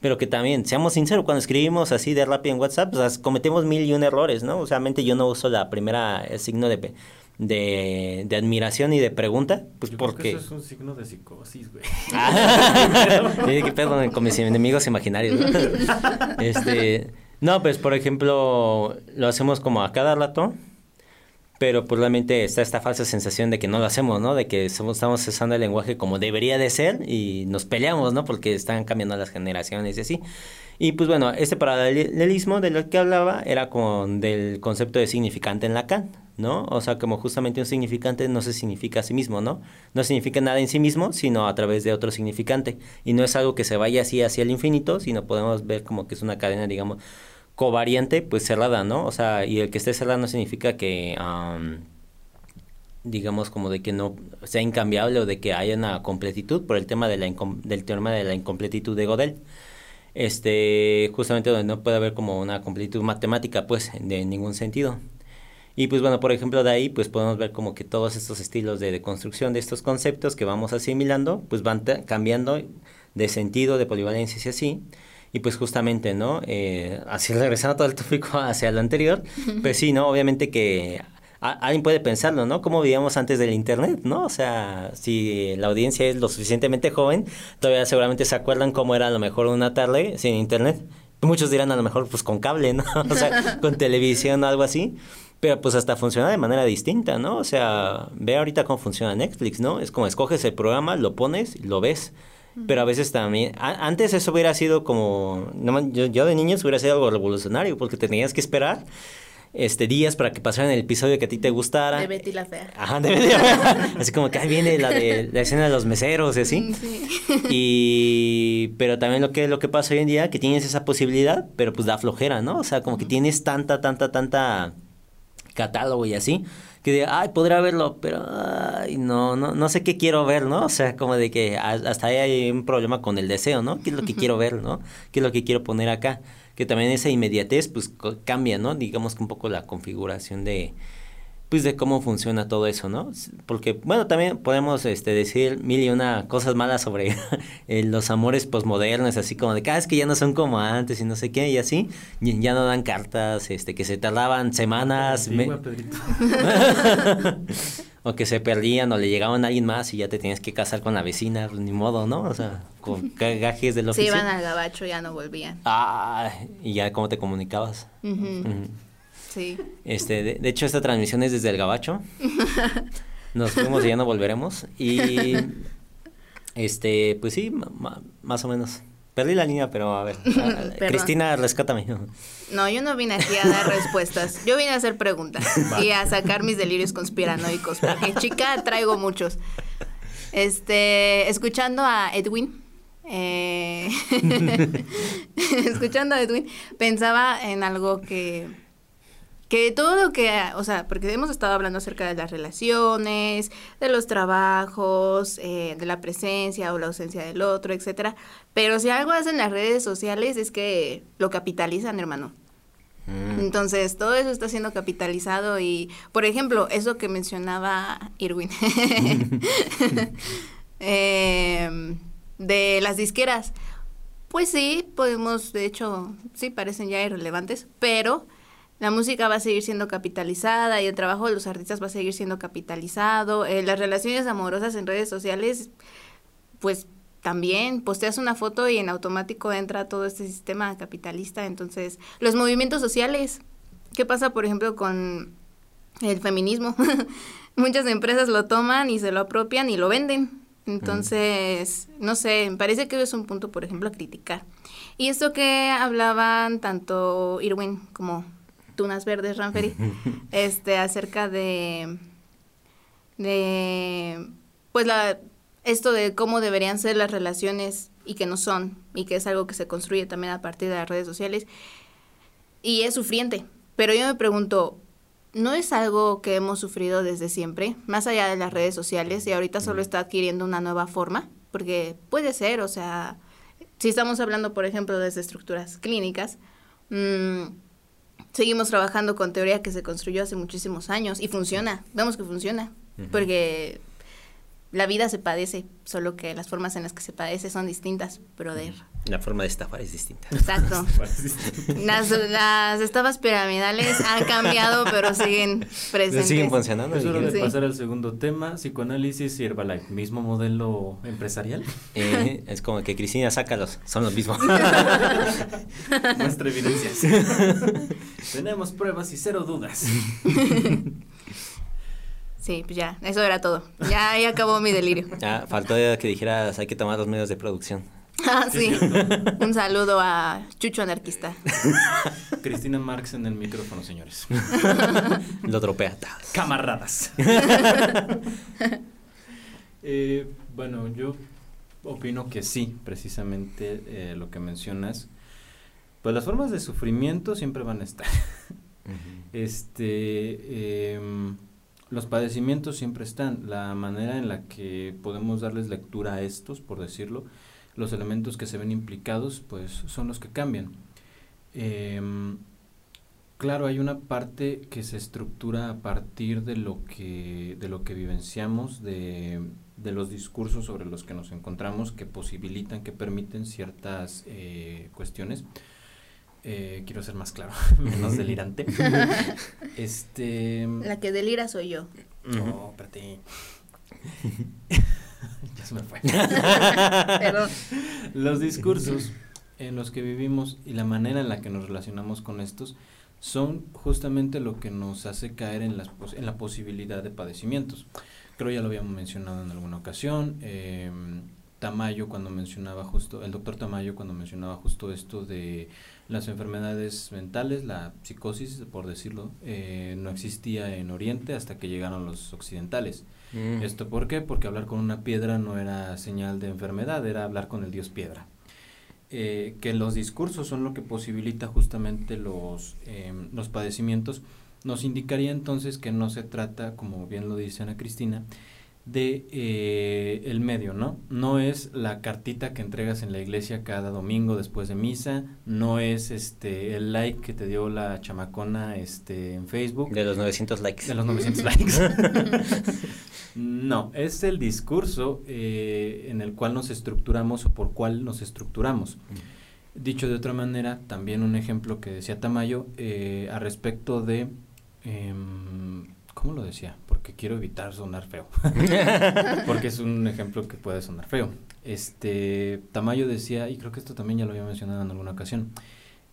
pero que también, seamos sinceros, cuando escribimos así de rápido en WhatsApp, pues, cometemos mil y un errores, ¿no? O sea, yo no uso la primera el signo de, de, de admiración y de pregunta, pues porque...
eso es un signo de psicosis, güey.
pedo con mis enemigos imaginarios, ¿no? este, no, pues por ejemplo, lo hacemos como a cada rato, pero pues realmente está esta falsa sensación de que no lo hacemos, ¿no? De que estamos usando el lenguaje como debería de ser y nos peleamos, ¿no? Porque están cambiando las generaciones y así. Y pues bueno, este paralelismo de lo que hablaba era con del concepto de significante en Lacan, ¿no? O sea, como justamente un significante no se significa a sí mismo, ¿no? No significa nada en sí mismo, sino a través de otro significante. Y no es algo que se vaya así hacia el infinito, sino podemos ver como que es una cadena, digamos, covariante, pues cerrada, ¿no? O sea, y el que esté cerrada no significa que, digamos, como de que no sea incambiable o de que haya una completitud por el tema del teorema de la incompletitud de Godel. Este, justamente donde no puede haber como una completitud matemática, pues, de ningún sentido. Y pues bueno, por ejemplo, de ahí pues podemos ver como que todos estos estilos de, de construcción de estos conceptos que vamos asimilando, pues van cambiando de sentido, de polivalencia y así. Y pues justamente, ¿no? Eh, así regresando todo el tópico hacia lo anterior, pues sí, ¿no? Obviamente que alguien puede pensarlo, ¿no? ¿Cómo vivíamos antes del Internet, ¿no? O sea, si la audiencia es lo suficientemente joven, todavía seguramente se acuerdan cómo era a lo mejor una tarde sin Internet. Muchos dirán a lo mejor pues con cable, ¿no? O sea, con televisión o algo así. Pero pues hasta funciona de manera distinta, ¿no? O sea, ve ahorita cómo funciona Netflix, ¿no? Es como escoges el programa, lo pones, lo ves. Pero a veces también, antes eso hubiera sido como, no, yo, yo de niños hubiera sido algo revolucionario porque tenías que esperar este días para que pasaran el episodio que a ti te gustara.
De Betty la Fea.
Ajá, de Betty la Fea. Así como que ahí viene la de la escena de los meseros y así. Sí. Y pero también lo que lo que pasa hoy en día que tienes esa posibilidad, pero pues da flojera, ¿no? O sea, como que tienes tanta tanta tanta catálogo y así que diga, ay, podría verlo, pero ay, no, no, no sé qué quiero ver, ¿no? O sea, como de que hasta ahí hay un problema con el deseo, ¿no? ¿Qué es lo que quiero ver, ¿no? ¿Qué es lo que quiero poner acá? Que también esa inmediatez, pues cambia, ¿no? Digamos que un poco la configuración de, pues de cómo funciona todo eso, ¿no? Porque, bueno, también podemos este, decir mil y una cosas malas sobre eh, los amores posmodernos, así como de cada vez que ya no son como antes y no sé qué, y así, ya no dan cartas, este, que se tardaban semanas. o que se perdían o le llegaban a alguien más y ya te tenías que casar con la vecina, pues, ni modo, ¿no? O sea, con gajes de los
Se iban al gabacho, ya no volvían.
Ah, y ya cómo te comunicabas.
Sí.
Este, de, hecho, esta transmisión es desde el Gabacho. Nos fuimos y ya no volveremos. Y este, pues sí, más o menos. Perdí la línea, pero a ver. a-. Cristina, rescátame.
No, yo no vine aquí a dar respuestas. Yo vine a hacer preguntas y a sacar mis delirios conspiranoicos. Porque chica traigo muchos. Este, escuchando a Edwin. eh, escuchando a Edwin, pensaba en algo que que todo lo que, o sea, porque hemos estado hablando acerca de las relaciones, de los trabajos, eh, de la presencia o la ausencia del otro, etcétera. Pero si algo hacen las redes sociales es que lo capitalizan, hermano.
Mm.
Entonces, todo eso está siendo capitalizado y, por ejemplo, eso que mencionaba Irwin, em, de las disqueras, pues sí, podemos, de hecho, sí, parecen ya irrelevantes, pero la música va a seguir siendo capitalizada y el trabajo de los artistas va a seguir siendo capitalizado, eh, las relaciones amorosas en redes sociales, pues también posteas una foto y en automático entra todo este sistema capitalista. Entonces, los movimientos sociales, ¿qué pasa, por ejemplo, con el feminismo? Muchas empresas lo toman y se lo apropian y lo venden. Entonces, no sé, me parece que es un punto, por ejemplo, a criticar. Y esto que hablaban tanto Irwin como Tunas Verdes, Ranferi, este, acerca de, de, pues la, esto de cómo deberían ser las relaciones y que no son, y que es algo que se construye también a partir de las redes sociales, y es sufriente. Pero yo me pregunto, ¿no es algo que hemos sufrido desde siempre, más allá de las redes sociales, y ahorita solo está adquiriendo una nueva forma? Porque puede ser, o sea, si estamos hablando, por ejemplo, desde estructuras clínicas, mmm, seguimos trabajando con teoría que se construyó hace muchísimos años y funciona, vemos que funciona, porque la vida se padece, solo que las formas en las que se padece son distintas, brother.
La forma de estafar es distinta.
Exacto. Las, las estafas piramidales han cambiado, pero siguen presentes.
Siguen funcionando.
Es hora de
Sí.
pasar al segundo tema, psicoanálisis y Herbalife, mismo modelo empresarial.
Eh, es como que Cristina, sácalos, son los mismos.
Muestra evidencias. Tenemos pruebas y cero dudas.
Sí, pues ya, eso era todo. Ya, ya acabó mi delirio.
Ah, faltó que dijeras, hay que tomar los medios de producción.
Ah, sí. Un saludo a Chucho Anarquista.
Cristina Marx en el micrófono, señores.
Lo tropea.
Camaradas. Eh, bueno, yo opino que sí, precisamente eh, lo que mencionas. Pues las formas de sufrimiento siempre van a estar. Este, em, los padecimientos siempre están. La manera en la que podemos darles lectura a estos, por decirlo, los elementos que se ven implicados, pues son los que cambian. Em, claro, hay una parte que se estructura a partir de lo que, de lo que vivenciamos, de, de los discursos sobre los que nos encontramos, que posibilitan, que permiten ciertas eh, cuestiones. Eh, quiero ser más claro, menos delirante. este.
La que delira soy yo.
No, espérate. ya se me fue.
Perdón.
Los discursos en los que vivimos y la manera en la que nos relacionamos con estos son justamente lo que nos hace caer en, las pos- en la posibilidad de padecimientos. Creo ya lo habíamos mencionado en alguna ocasión. eh, Tamayo cuando mencionaba justo, el doctor Tamayo cuando mencionaba justo esto de las enfermedades mentales, la psicosis, por decirlo, eh, no existía en Oriente hasta que llegaron los occidentales.
Mm.
¿Esto por qué? Porque hablar con una piedra no era señal de enfermedad, era hablar con el dios piedra. Eh, que los discursos son lo que posibilita justamente los, em, los padecimientos, nos indicaría entonces que no se trata, como bien lo dice Ana Cristina, de eh, el medio, ¿no? No es la cartita que entregas en la iglesia cada domingo después de misa, no es este el like que te dio la chamacona este en Facebook.
De los 900 likes.
De los 900 likes. no, es el discurso eh, en el cual nos estructuramos o por cual nos estructuramos. Dicho de otra manera, también un ejemplo que decía Tamayo eh, a respecto de... ¿Cómo lo decía? Porque quiero evitar sonar feo. Porque es un ejemplo que puede sonar feo. Este Tamayo decía, y creo que esto también ya lo había mencionado en alguna ocasión,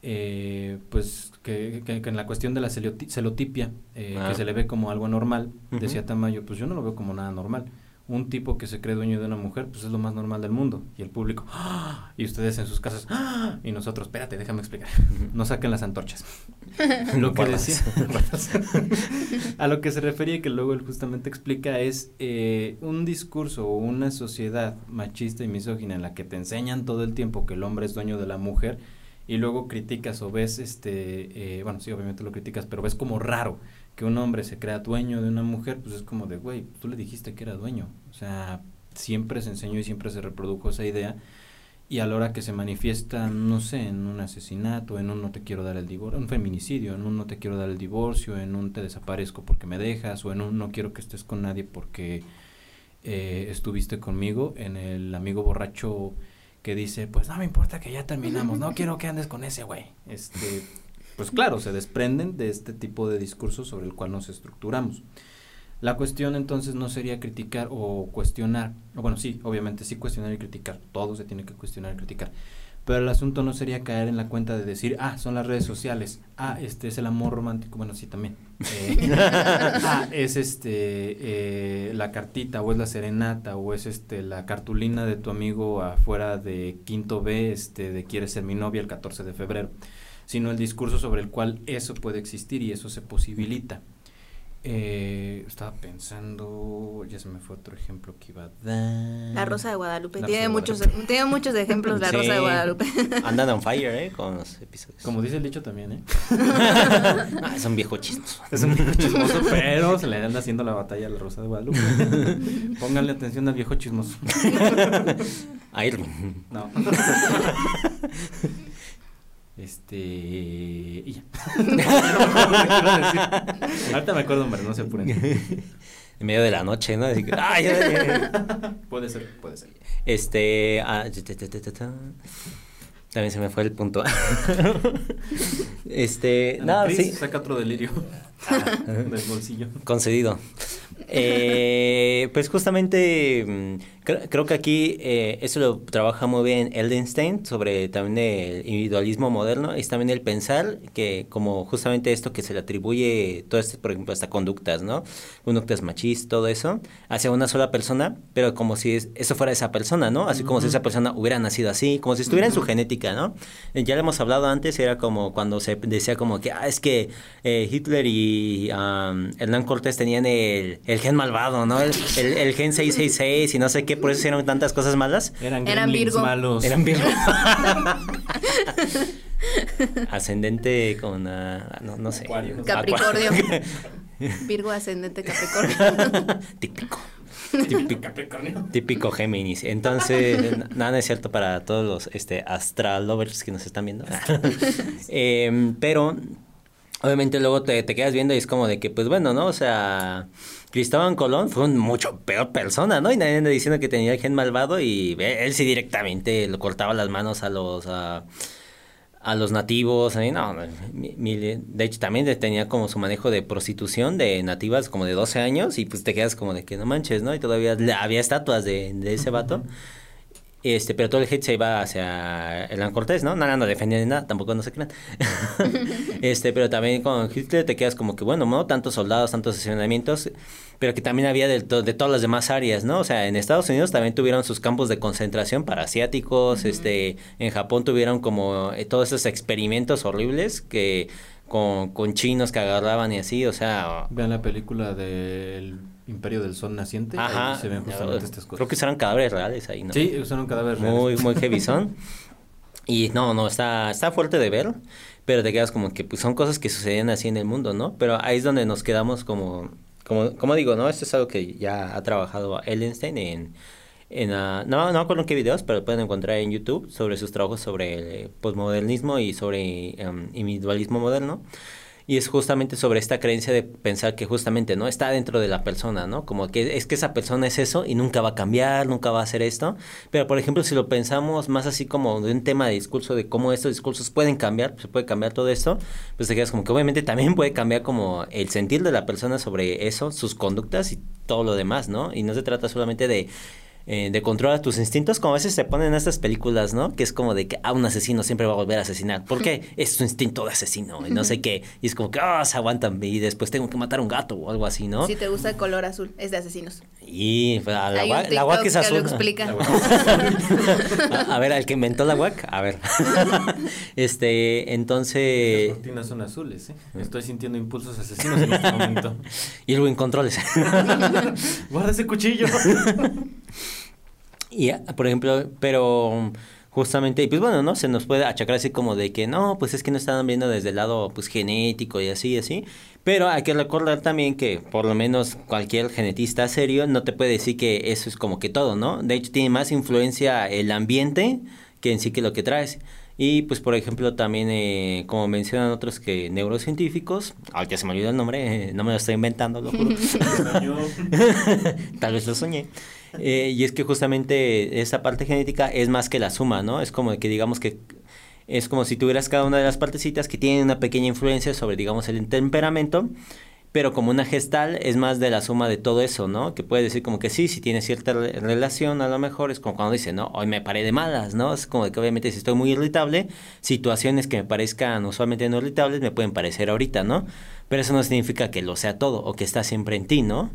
eh, pues que, que- que en la cuestión de la celoti- celotipia, eh,
Ah.
que se le ve como algo anormal, decía Tamayo, pues yo no lo veo como nada normal. Un tipo que se cree dueño de una mujer, pues es lo más normal del mundo. Y el público, ¡Ah! y ustedes en sus casas, ¡Ah! y nosotros, espérate, déjame explicar. No saquen las antorchas. lo que decía, a lo que se refería y que luego él justamente explica es eh, un discurso o una sociedad machista y misógina en la que te enseñan todo el tiempo que el hombre es dueño de la mujer y luego criticas o ves, este, eh, bueno, sí, obviamente lo criticas, pero ves como raro que un hombre se crea dueño de una mujer, pues es como de, güey, tú le dijiste que era dueño. O sea, siempre se enseñó y siempre se reprodujo esa idea. Y a la hora que se manifiesta, no sé, en un asesinato, en un no te quiero dar el divorcio, un feminicidio, en un no te quiero dar el divorcio, en un te desaparezco porque me dejas, o en un no quiero que estés con nadie porque eh, estuviste conmigo, en el amigo borracho que dice, pues no me importa que ya terminamos, no quiero que andes con ese güey. Este, pues claro, se desprenden de este tipo de discursos sobre el cual nos estructuramos. La cuestión entonces no sería criticar o cuestionar, o bueno, sí, obviamente sí cuestionar y criticar, todo se tiene que cuestionar y criticar, pero el asunto no sería caer en la cuenta de decir, ah, son las redes sociales, ah, este es el amor romántico, bueno, sí también, eh, ah, es este, eh, la cartita, o es la serenata, o es este, la cartulina de tu amigo afuera de quinto B, este, de quieres ser mi novia el 14 de febrero sino el discurso sobre el cual eso puede existir y eso se posibilita. Eh, estaba pensando, ya se me fue otro ejemplo que iba a dar.
La Rosa de Guadalupe. tiene, muchos, tiene muchos ejemplos la Rosa de Guadalupe.
Andan on fire, ¿eh? Con los episodios.
Como dice el dicho también, ¿eh?
ah, es un viejo chismoso.
Es un viejo chismoso, pero se le anda haciendo la batalla a la Rosa de Guadalupe. Pónganle atención al viejo chismoso.
A Irving.
No. Este. Y ya. Ahorita me acuerdo, hombre, no se apuren.
En medio de la noche, ¿no? Así que,
puede ser, puede ser.
Este. Ah, también se me fue el punto. este.
No, sí. Saca otro delirio. Ah. del bolsillo.
Concedido. Eh, pues justamente creo, que aquí eh, eso lo trabaja muy bien Eldenstein sobre también el individualismo moderno, es también el pensar que como justamente esto que se le atribuye todo esto, por ejemplo, hasta conductas, ¿no? Conductas machistas, todo eso, hacia una sola persona, pero como si eso fuera esa persona, ¿no? Así como si esa persona hubiera nacido así, como si estuviera en su genética, ¿no? Eh, ya lo hemos hablado antes, era como cuando se decía como que, ah, es que Hitler y Hernán Cortés tenían el el gen malvado, ¿no? El, el, gen 666 y no sé qué, por eso hicieron tantas cosas malas.
Eran, Eran Virgo. malos.
Eran Virgo. ascendente con, uh, no, no, sé.
Capricornio. Virgo ascendente Capricornio.
Típico. Típico, típico Géminis. Entonces, nada es cierto para todos los este, astral lovers que nos están viendo. eh, pero obviamente luego te, te, quedas viendo y es como de que, pues bueno, ¿no? O sea, Cristóbal Colón fue un mucho peor persona, ¿no? Y nadie anda diciendo que tenía gen malvado y él sí directamente lo cortaba las manos a los... A, a los nativos, no, de hecho también tenía como su manejo de prostitución de nativas como de 12 años y pues te quedas como de que no manches, ¿no? Y todavía había estatuas de, de ese vato. Este, pero todo el hate se iba hacia Hernán Cortés, ¿no? Nada, no defendía de nada, tampoco no se crean. este, pero también con Hitler te quedas como que, bueno, ¿no? Tantos soldados, tantos asesinatos, pero que también había de, de todas las demás áreas, ¿no? O sea, en Estados Unidos también tuvieron sus campos de concentración para asiáticos, este, en Japón tuvieron como eh, todos esos experimentos horribles que con, con chinos que agarraban y así, o sea...
Vean la película del Imperio del Sol Naciente.
Ajá. se ven justamente estas cosas. Creo que serán cadáveres reales ahí, ¿no?
Sí, usaron cadáveres
muy, reales. Muy heavy son. y no, no, está, está fuerte de ver, pero te quedas como que pues, son cosas que suceden así en el mundo, ¿no? Pero ahí es donde nos quedamos como, como, como digo, ¿no? Esto es algo que ya ha trabajado Ellenstein en... En, uh, no, no acuerdo en qué videos, pero pueden encontrar en YouTube sobre sus trabajos sobre el posmodernismo y sobre um, individualismo moderno. Y es justamente sobre esta creencia de pensar que justamente no está dentro de la persona, ¿no? Como que es que esa persona es eso y nunca va a cambiar, nunca va a hacer esto. Pero por ejemplo, si lo pensamos más así como de un tema de discurso, de cómo estos discursos pueden cambiar, se puede cambiar todo esto, pues te quedas como que obviamente también puede cambiar como el sentir de la persona sobre eso, sus conductas y todo lo demás, ¿no? Y no se trata solamente de eh, de controlar tus instintos, como a veces se ponen en estas películas, ¿no? Que es como de que ah, un asesino siempre va a volver a asesinar. ¿Por qué? Es su instinto de asesino y no sé qué. Y es como que, ah, se aguantan y después tengo que matar a un gato o algo así, ¿no?
Si te gusta el color azul, es de asesinos.
Y pues, la,
Hay
gua-
un
la guac es
que
azul.
lo explica.
a, a ver, al que inventó la guac, a ver. este,
Las
entonces...
cortinas son azules, ¿eh? Estoy sintiendo impulsos asesinos en este momento.
Y luego en controles.
Guarda ese cuchillo.
Y, por ejemplo, pero justamente, y pues bueno, ¿no? Se nos puede achacar así como de que no, pues es que no están viendo desde el lado pues genético y así, así. Pero hay que recordar también que por lo menos cualquier genetista serio no te puede decir que eso es como que todo, ¿no? De hecho, tiene más influencia el ambiente que en sí que lo que traes. Y pues por ejemplo también, eh, como mencionan otros que neurocientíficos, ah, ya se me olvidó el nombre, eh, no me lo estoy inventando, lo juro. Tal vez lo soñé. Eh, y es que justamente esa parte genética es más que la suma, ¿no? Es como que digamos que es como si tuvieras cada una de las partecitas que tienen una pequeña influencia sobre, digamos, el temperamento, pero como una gestal es más de la suma de todo eso, ¿no? Que puede decir como que sí, si tiene cierta re- relación, a lo mejor es como cuando dice, no, hoy me paré de malas, ¿no? Es como que obviamente si estoy muy irritable, situaciones que me parezcan usualmente no irritables me pueden parecer ahorita, ¿no? Pero eso no significa que lo sea todo o que está siempre en ti, ¿no?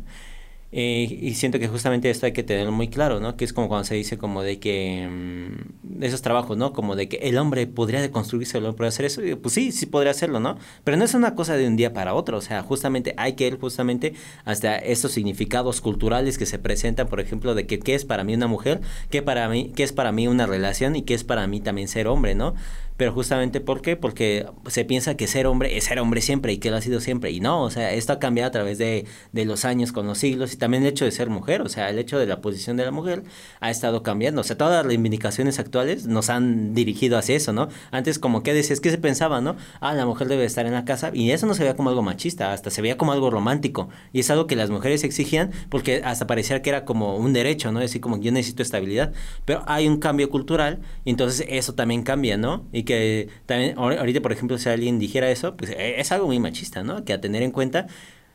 Eh, y siento que justamente esto hay que tenerlo muy claro, ¿no? Que es como cuando se dice como de que mm, esos trabajos, ¿no? Como de que el hombre podría deconstruirse, el hombre podría hacer eso. Pues sí, sí podría hacerlo, ¿no? Pero no es una cosa de un día para otro. O sea, justamente hay que ir justamente hasta estos significados culturales que se presentan, por ejemplo, de que qué es para mí una mujer, qué para mí, qué es para mí una relación y qué es para mí también ser hombre, ¿no? Pero justamente ¿por qué? Porque se piensa que ser hombre es ser hombre siempre y que lo ha sido siempre. Y no, o sea, esto ha cambiado a través de, de los años, con los siglos y también el hecho de ser mujer, o sea, el hecho de la posición de la mujer ha estado cambiando. O sea, todas las reivindicaciones actuales nos han dirigido hacia eso, ¿no? Antes como que decías que se pensaba, ¿no? Ah, la mujer debe estar en la casa y eso no se veía como algo machista, hasta se veía como algo romántico. Y es algo que las mujeres exigían porque hasta parecía que era como un derecho, ¿no? Decir como yo necesito estabilidad. Pero hay un cambio cultural y entonces eso también cambia, ¿no? Que también ahor- ahorita, por ejemplo, si alguien dijera eso, pues eh, es algo muy machista, ¿no? Que a tener en cuenta.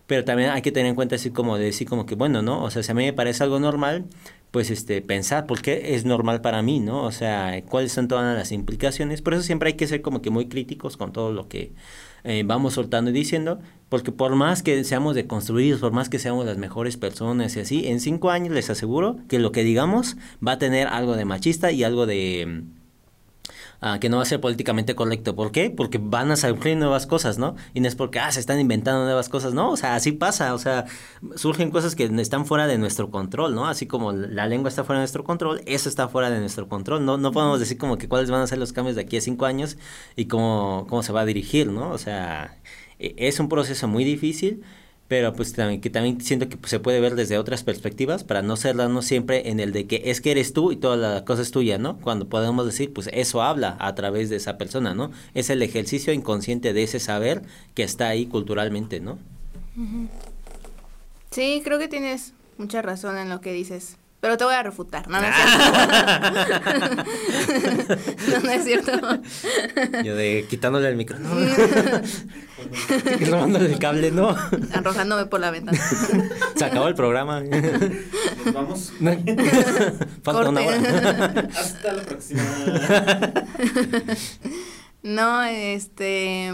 Pero también hay que tener en cuenta así como de decir como que bueno, ¿no? O sea, si a mí me parece algo normal, pues este pensar por qué es normal para mí, ¿no? O sea, cuáles son todas las implicaciones. Por eso siempre hay que ser como que muy críticos con todo lo que eh, vamos soltando y diciendo, porque por más que seamos deconstruidos, por más que seamos las mejores personas y así, en cinco años les aseguro que lo que digamos va a tener algo de machista y algo de ah, que no va a ser políticamente correcto. ¿Por qué? Porque van a surgir nuevas cosas, ¿no? Y no es porque, ah, se están inventando nuevas cosas, no, o sea, así pasa, o sea, surgen cosas que están fuera de nuestro control, ¿no? Así como la lengua está fuera de nuestro control, eso está fuera de nuestro control, ¿no? No podemos decir como que cuáles van a ser los cambios de aquí a cinco años y cómo, cómo se va a dirigir, ¿no? O sea, e- es un proceso muy difícil, pero pues también, que también siento que pues, se puede ver desde otras perspectivas para no cerrarnos siempre en el de que es que eres tú y toda la cosa es tuya, ¿no? Cuando podemos decir, pues eso habla a través de esa persona, ¿no? Es el ejercicio inconsciente de ese saber que está ahí culturalmente, ¿no?
Sí, creo que tienes mucha razón en lo que dices. Pero te voy a refutar, no, no es cierto. no, no es cierto.
Yo de quitándole el micrófono. y robándole el cable, ¿no?
Arrojándome por la ventana.
Se acabó el programa.
Nos vamos.
Falta una hora.
Hasta la próxima.
No, este,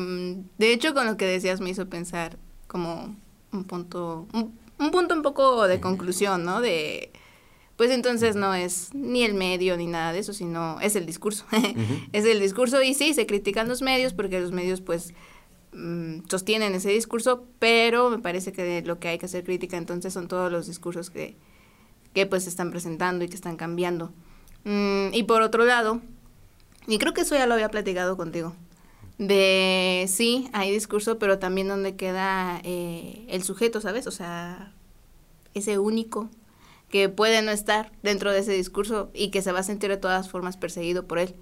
de hecho con lo que decías me hizo pensar como un punto, un, un punto un poco de conclusión, ¿no? De, pues entonces no es ni el medio ni nada de eso, sino es el discurso. es el discurso y sí, se critican los medios porque los medios pues mm, sostienen ese discurso, pero me parece que lo que hay que hacer crítica entonces son todos los discursos que, que pues se están presentando y que están cambiando. Mm, y por otro lado, y creo que eso ya lo había platicado contigo. De sí, hay discurso, pero también donde queda eh, el sujeto, ¿sabes? O sea, ese único que puede no estar dentro de ese discurso y que se va a sentir de todas formas perseguido por él,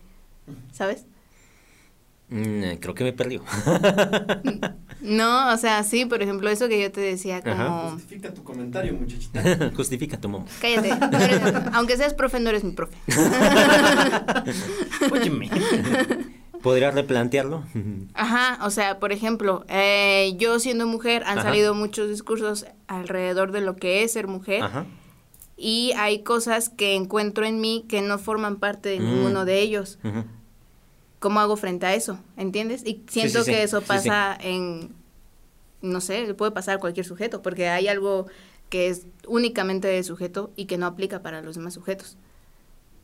¿sabes?
Mm, creo que me perdió.
No, o sea, sí, por ejemplo, eso que yo te decía,
Ajá.
como,
Justifica tu comentario, muchachita.
Justifica tu mamá.
cállate, no eres- aunque seas profe, no eres mi profe.
Óyeme.
¿Podrías replantearlo?
Ajá, o sea, por ejemplo, eh, yo siendo mujer han
Ajá.
salido muchos discursos alrededor de lo que es ser mujer
Ajá.
Y hay cosas que encuentro en mí que no forman parte de
Mm.
ninguno de ellos. ¿Cómo hago frente a eso? ¿Entiendes? Y siento
sí, sí.
que eso pasa en, no sé, le puede pasar a cualquier sujeto, porque hay algo que es únicamente de sujeto y que no aplica para los demás sujetos.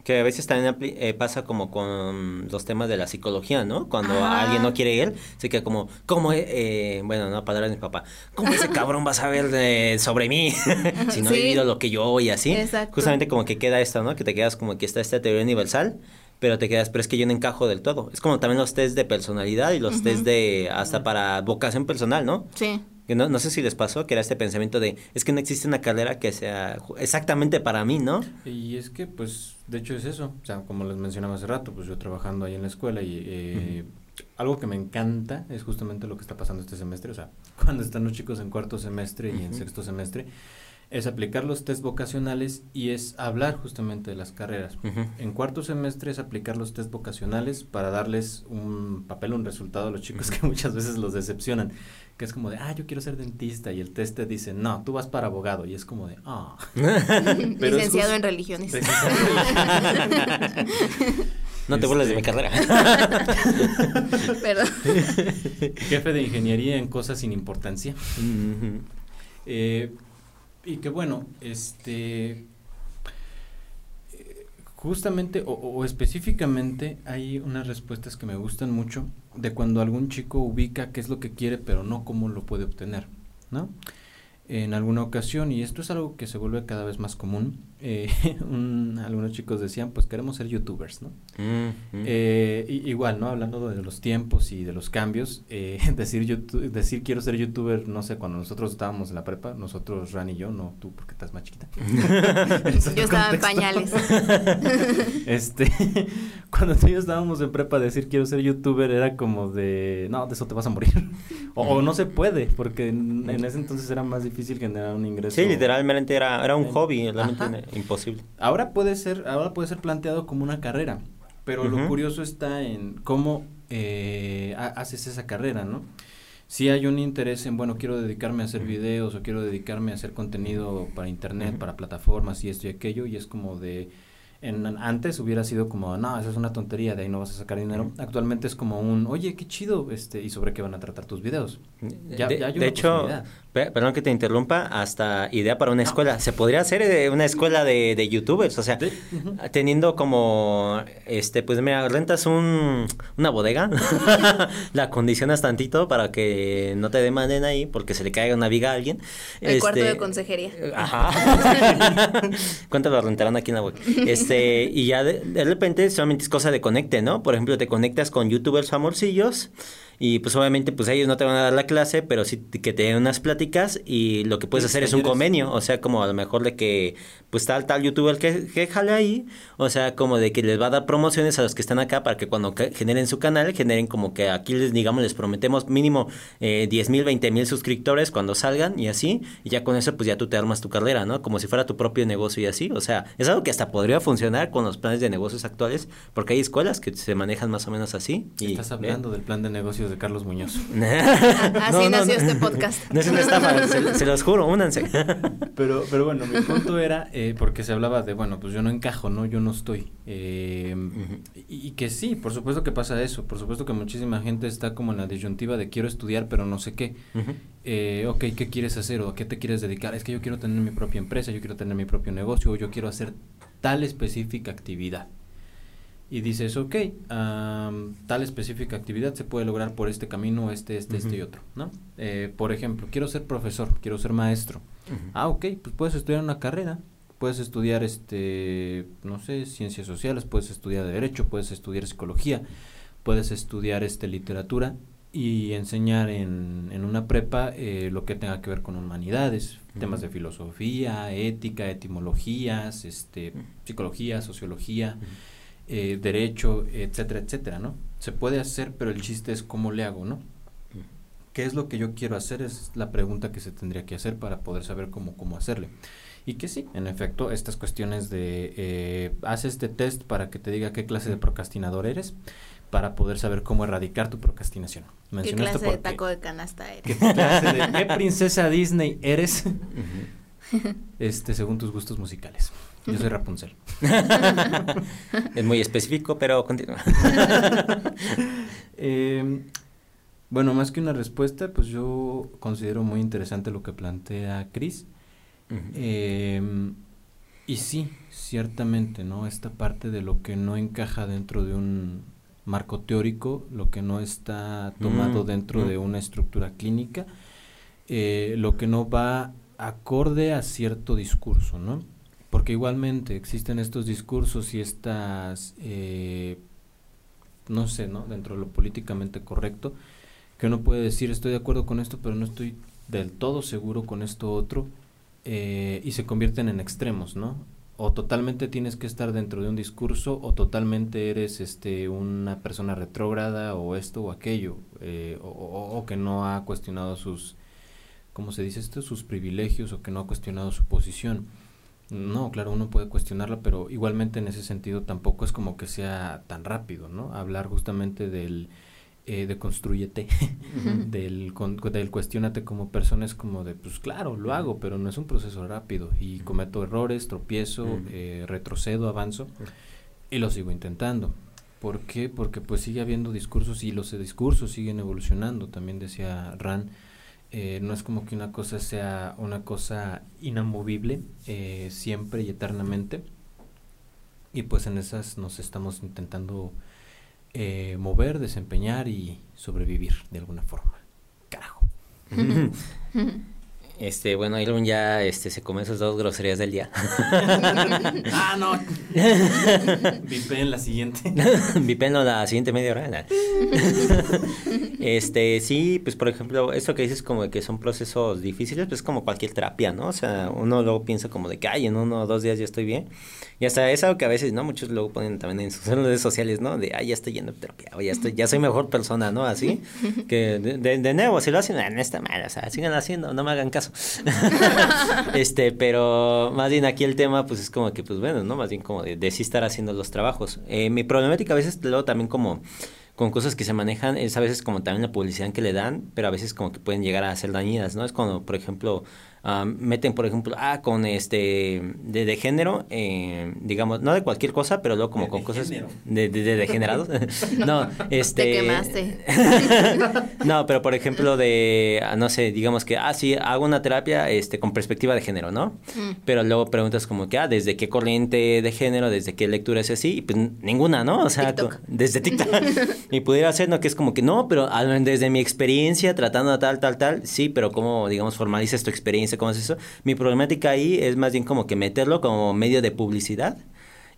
Que a veces también eh, pasa como con los temas de la psicología, ¿no? Cuando alguien no quiere ir, se queda como, ¿cómo? eh, eh, bueno, no, palabras de mi papá, ¿cómo ese cabrón va a saber de- sobre mí? si no he
Sí.
vivido lo que yo y así.
Exacto.
Justamente como que queda esto, ¿no? Que te quedas como que está esta teoría universal, pero te quedas, pero es que yo no encajo del todo. Es como también los test de personalidad y los test de, hasta para vocación personal, ¿no?
Sí.
Que no, no sé si les pasó que era este pensamiento de, es que no existe una carrera que sea exactamente para mí, ¿no?
Y es que, pues, de hecho es eso. O sea, como les mencionaba hace rato, pues yo trabajando ahí en la escuela y eh, algo que me encanta es justamente lo que está pasando este semestre. O sea, cuando están los chicos en cuarto semestre y en sexto semestre, es aplicar los test vocacionales y es hablar justamente de las carreras. En cuarto semestre es aplicar los test vocacionales para darles un papel, un resultado a los chicos que muchas veces los decepcionan. Que es como de, ah, yo quiero ser dentista. Y el test te dice, no, tú vas para abogado. Y es como de, ah.
Licenciado en religiones.
No te burles de mi carrera.
Perdón.
Jefe de ingeniería en cosas sin importancia. Eh, y que bueno, este justamente o, o específicamente hay unas respuestas que me gustan mucho de cuando algún chico ubica qué es lo que quiere pero no cómo lo puede obtener, ¿no? En alguna ocasión, y esto es algo que se vuelve cada vez más común, eh, un- algunos chicos decían, pues queremos ser youtubers, ¿no?
Mm, mm.
Eh, igual, ¿no? Hablando de los tiempos y de los cambios, eh, decir, youtu- decir quiero ser youtuber, no sé, cuando nosotros estábamos en la prepa, nosotros, Ran y yo, no tú porque estás más chiquita.
Yo estaba en pañales.
Este, cuando tú y yo estábamos en prepa, decir quiero ser youtuber era como de, no, de eso te vas a morir. O, o no se puede, porque en, en ese entonces era más difícil generar un ingreso.
Sí, literalmente era, era un hobby, realmente imposible.
Ahora puede ser, ahora puede ser planteado como una carrera, pero lo curioso está en cómo eh, ha- haces esa carrera, ¿no? Si hay un interés en, bueno, quiero dedicarme a hacer videos o quiero dedicarme a hacer contenido para internet, para plataformas y esto y aquello, y es como de, en, antes hubiera sido como, no, eso es una tontería, de ahí no vas a sacar dinero. Actualmente es como un, oye, qué chido, este, y sobre qué van a tratar tus videos. Ya-
de
ya hay
de
una
hecho, perdón que te interrumpa, hasta idea para una escuela. Se podría hacer eh, una escuela de, de youtubers, o sea,
De-
teniendo como, este, pues mira, rentas un, una bodega, la acondicionas tantito para que no te demanden ahí porque se le caiga una viga a alguien.
El cuarto
Este,
de consejería.
Ajá. ¿Cuánto lo rentarán aquí en la web? Este, y ya de, de repente solamente es cosa de conecte, ¿no? Por ejemplo, te conectas con youtubers famosillos y pues obviamente pues ellos no te van a dar la clase, pero sí que te den unas pláticas y lo que puedes hacer es un convenio, o sea, como a lo mejor de que pues tal tal youtuber que, que jale ahí, o sea, como de que les va a dar promociones a los que están acá para que cuando generen su canal, generen como que aquí les digamos les prometemos mínimo eh, 10 mil, 20 mil suscriptores cuando salgan y así, y ya con eso pues ya tú te armas tu carrera, ¿no? Como si fuera tu propio negocio y así, o sea, es algo que hasta podría funcionar con los planes de negocios actuales, porque hay escuelas que se manejan más o menos así. Y,
Estás hablando del plan de negocios de Carlos Muñoz.
Así nació este podcast.
No es una estafa, se, se los juro, únanse.
Pero, pero bueno, mi punto era, eh, porque se hablaba de, bueno, pues yo no encajo, ¿no? Yo no estoy. Eh, y, y que sí, por supuesto que pasa eso. Por supuesto que muchísima gente está como en la disyuntiva de quiero estudiar, pero no sé qué. Eh, ok, ¿qué quieres hacer o a qué te quieres dedicar? Es que yo quiero tener mi propia empresa, yo quiero tener mi propio negocio, o yo quiero hacer tal específica actividad. Y dices, ok, am, tal específica actividad se puede lograr por este camino, este, este, este y otro, ¿no? Eh, por ejemplo, quiero ser profesor, quiero ser maestro. Ah, ok, pues puedes estudiar una carrera, puedes estudiar, este, no sé, ciencias sociales, puedes estudiar derecho, puedes estudiar psicología, puedes estudiar, este, literatura y enseñar en, en una prepa eh, lo que tenga que ver con humanidades, temas de filosofía, ética, etimologías, este, psicología, sociología, eh, derecho, etcétera, etcétera, ¿no? Se puede hacer, pero el chiste es cómo le hago, ¿no? ¿Qué es lo que yo quiero hacer? Es la pregunta que se tendría que hacer para poder saber cómo, cómo hacerle. Y que sí, en efecto, estas cuestiones de eh, haz este test para que te diga qué clase de procrastinador eres, para poder saber cómo erradicar tu procrastinación.
¿Qué
esto
clase de taco de canasta
¿Qué
eres?
clase de qué princesa Disney eres? Este, según tus gustos musicales. Yo soy Rapunzel.
es muy específico, pero continúa.
eh, bueno, más que una respuesta, pues yo considero muy interesante lo que plantea Chris. Eh, y sí, ciertamente, ¿no? Esta parte de lo que no encaja dentro de un marco teórico, lo que no está tomado mm, dentro mm. de una estructura clínica, eh, lo que no va acorde a cierto discurso, ¿no? Porque igualmente existen estos discursos y estas, eh, no sé, ¿no? Dentro de lo políticamente correcto, que uno puede decir estoy de acuerdo con esto, pero no estoy del todo seguro con esto otro, eh, y se convierten en extremos, ¿no? O totalmente tienes que estar dentro de un discurso, o totalmente eres este una persona retrógrada, o esto o aquello, eh, o, o, que no ha cuestionado sus, ¿cómo se dice esto? Sus privilegios, o que no ha cuestionado su posición. No, claro, uno puede cuestionarla, pero igualmente en ese sentido tampoco es como que sea tan rápido, ¿no? Hablar justamente del eh, deconstruyete, del, del cuestionate como persona es como de, pues claro, lo hago, pero no es un proceso rápido y cometo errores, tropiezo, eh, retrocedo, avanzo y lo sigo intentando. ¿Por qué? Porque pues sigue habiendo discursos y los discursos siguen evolucionando, también decía Ran. Eh, no es como que una cosa sea una cosa inamovible eh, siempre y eternamente y pues en esas nos estamos intentando eh, mover, desempeñar y sobrevivir de alguna forma. Carajo.
Este, bueno, Irwin ya este, se come esas dos groserías del día.
ah, no. Vipe en la siguiente.
Vipe en la siguiente media hora. este, sí, pues por ejemplo, esto que dices como que son procesos difíciles, pues como cualquier terapia, ¿no? O sea, uno luego piensa como de que, ay, en uno o dos días ya estoy bien. Y hasta es algo que a veces, ¿no? Muchos luego ponen también en sus redes sociales, ¿no? De, ay, ya estoy yendo a terapia, o ya, estoy, ya soy mejor persona, ¿no? Así. que de, de, nuevo, si lo hacen, no está mal, o sea, sigan haciendo, no me hagan caso. este, pero más bien aquí el tema, pues es como que, pues bueno, ¿no? Más bien como de, sí estar haciendo los trabajos. Eh, mi problemática a veces luego también como con cosas que se manejan, es a veces como también la publicidad que le dan, pero a veces como que pueden llegar a ser dañinas, ¿no? Es cuando, por ejemplo, meten, por ejemplo, ah, con este, de, de género, eh, digamos, no de cualquier cosa, pero luego como con cosas de, de, de, degenerados. no, este...
Te quemaste.
no, pero por ejemplo de, ah, no sé, digamos que, ah, sí, hago una terapia este, con perspectiva de género, ¿no? Mm. Pero luego preguntas como que, ah, ¿desde qué corriente de género, desde qué lectura es así? Y pues ninguna, ¿no? O sea, desde TikTok. y pudiera ser, ¿no? Que es como que, no, pero desde mi experiencia, tratando tal, tal, tal, sí, pero ¿cómo, digamos, formalizas tu experiencia? ¿Cómo es eso? Mi problemática ahí es más bien como que meterlo como medio de publicidad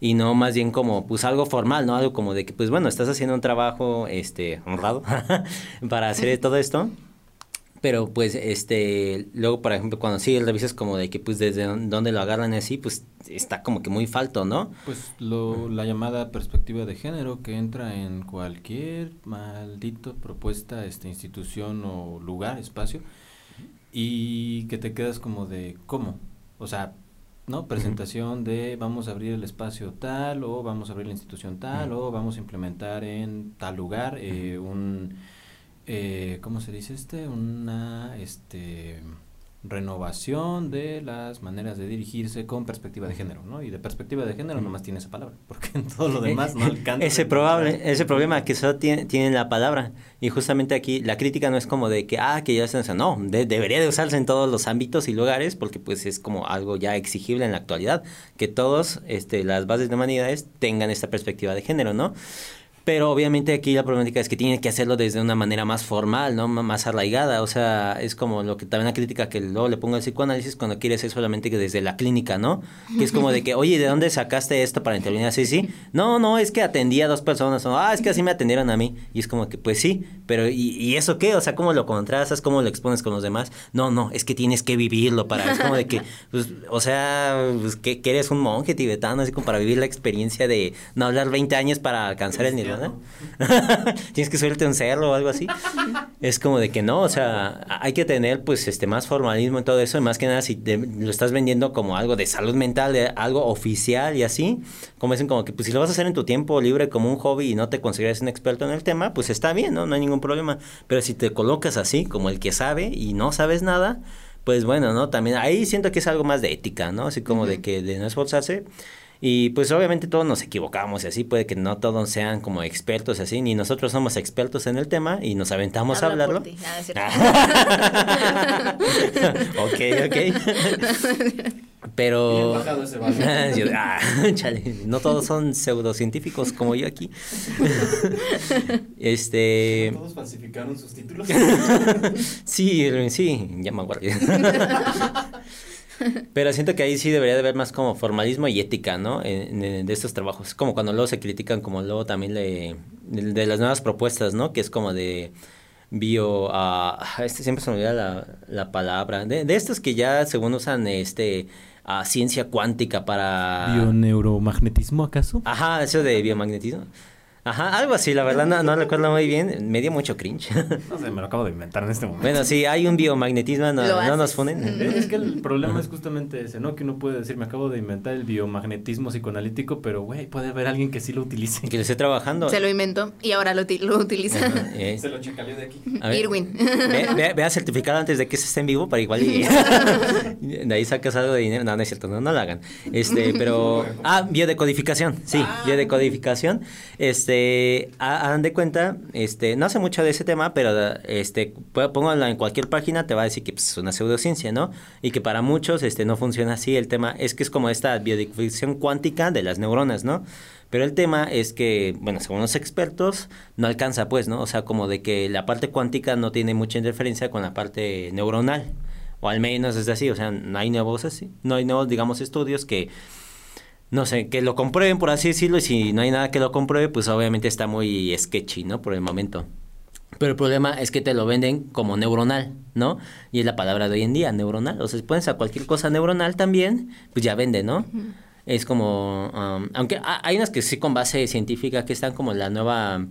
y no más bien como pues algo formal, ¿no? Algo como de que pues bueno, estás haciendo un trabajo este honrado para hacer todo esto. Pero pues este luego por ejemplo cuando sí revisas como de que pues desde dónde lo agarran así, pues está como que muy falto, ¿no?
Pues lo la llamada perspectiva de género que entra en cualquier maldito propuesta, este institución o lugar, espacio y que te quedas como de cómo, o sea, ¿no? Presentación de vamos a abrir el espacio tal o vamos a abrir la institución tal o vamos a implementar en tal lugar eh, un, eh, ¿cómo se dice este? Una, este renovación de las maneras de dirigirse con perspectiva de género, ¿no? Y de perspectiva de género nomás tiene esa palabra, porque en todo lo demás no alcanza.
Ese probable, ese problema que solo tiene, tiene, la palabra y justamente aquí la crítica no es como de que ah que ya se no, debería de usarse en todos los ámbitos y lugares porque pues es como algo ya exigible en la actualidad que todos este las bases de humanidades tengan esta perspectiva de género, ¿no? Pero obviamente aquí la problemática es que tiene que hacerlo desde una manera más formal, ¿no? más arraigada. O sea, es como lo que también la crítica que luego le pongo al psicoanálisis cuando quiere ser solamente que desde la clínica, ¿no? Que es como de que, oye, ¿de dónde sacaste esto para intervenir así? Sí, no, no, es que atendí a dos personas. O, ah, es que así me atendieron a mí. Y es como que, pues sí, pero ¿y, y eso qué? O sea, ¿cómo lo contrastas? ¿Cómo lo expones con los demás? No, no, es que tienes que vivirlo para. Es como de que, pues, o sea, pues, que, que eres un monje tibetano, así como para vivir la experiencia de no hablar 20 años para alcanzar el nivel Tienes que subirte un cerro o algo así. es como de que no, o sea, hay que tener pues este más formalismo en todo eso, y más que nada si lo estás vendiendo como algo de salud mental, de algo oficial y así, como dicen como que pues si lo vas a hacer en tu tiempo libre como un hobby y no te consideras un experto en el tema, pues está bien, ¿no? No hay ningún problema. Pero si te colocas así, como el que sabe y no sabes nada, pues bueno, ¿no? También ahí siento que es algo más de ética, ¿no? Así como de que de no esforzarse. Y pues obviamente todos nos equivocamos y así puede que no todos sean como expertos así, ni nosotros somos expertos en el tema y nos aventamos a hablarlo. ok, ok. Pero. ah, chale, no todos son pseudocientíficos como yo aquí. este.
¿Todos falsificaron sus títulos?
sí, sí, ya me acuerdo. Pero siento que ahí sí debería de haber más como formalismo y ética, ¿no? de estos trabajos. Como cuando luego se critican, como luego también le, de, las nuevas propuestas, ¿no? Que es como de bio... Uh, este siempre se me olvida la, la palabra. De, de estos que ya según usan este a ciencia cuántica para...
¿Bioneuromagnetismo acaso?
Ajá, eso de biomagnetismo. Ajá, algo así, la verdad no, no recuerdo muy bien, me dio mucho cringe.
No sé, me lo acabo de inventar en este momento.
Bueno, sí, hay un biomagnetismo, no, no nos funen.
Es que el problema es justamente ese, ¿no? Que uno puede decir, me acabo de inventar el biomagnetismo psicoanalítico, pero, güey, puede haber alguien que sí lo utilice.
Que lo esté trabajando.
Se lo inventó y ahora lo, lo utiliza.
Eh. Se lo checaleó de aquí.
Irwin.
Ve, ve, certificado antes de que se esté en vivo para igual y... de ahí sacas algo de dinero. No, no es cierto, no, no lo hagan. Este, pero... Ah, biodecodificación, sí, ah. biodecodificación. Este, hagan de cuenta, este, no sé mucho de ese tema, pero este, póngalo en cualquier página, te va a decir que pues, es una pseudociencia, ¿no? Y que para muchos este, no funciona así. El tema es que es como esta biodefinición cuántica de las neuronas, ¿no? Pero el tema es que, bueno, según los expertos, no alcanza, pues, ¿no? O sea, como de que la parte cuántica no tiene mucha interferencia con la parte neuronal. O al menos es así, o sea, no hay nuevos así, no hay nuevos, digamos, estudios que no sé, que lo comprueben, por así decirlo, y si no hay nada que lo compruebe, pues obviamente está muy sketchy, ¿no? Por el momento. Pero el problema es que te lo venden como neuronal, ¿no? Y es la palabra de hoy en día, neuronal. O sea, si pones a cualquier cosa neuronal también, pues ya vende, ¿no? Es como, um, aunque hay unas que sí con base científica que están como la nueva,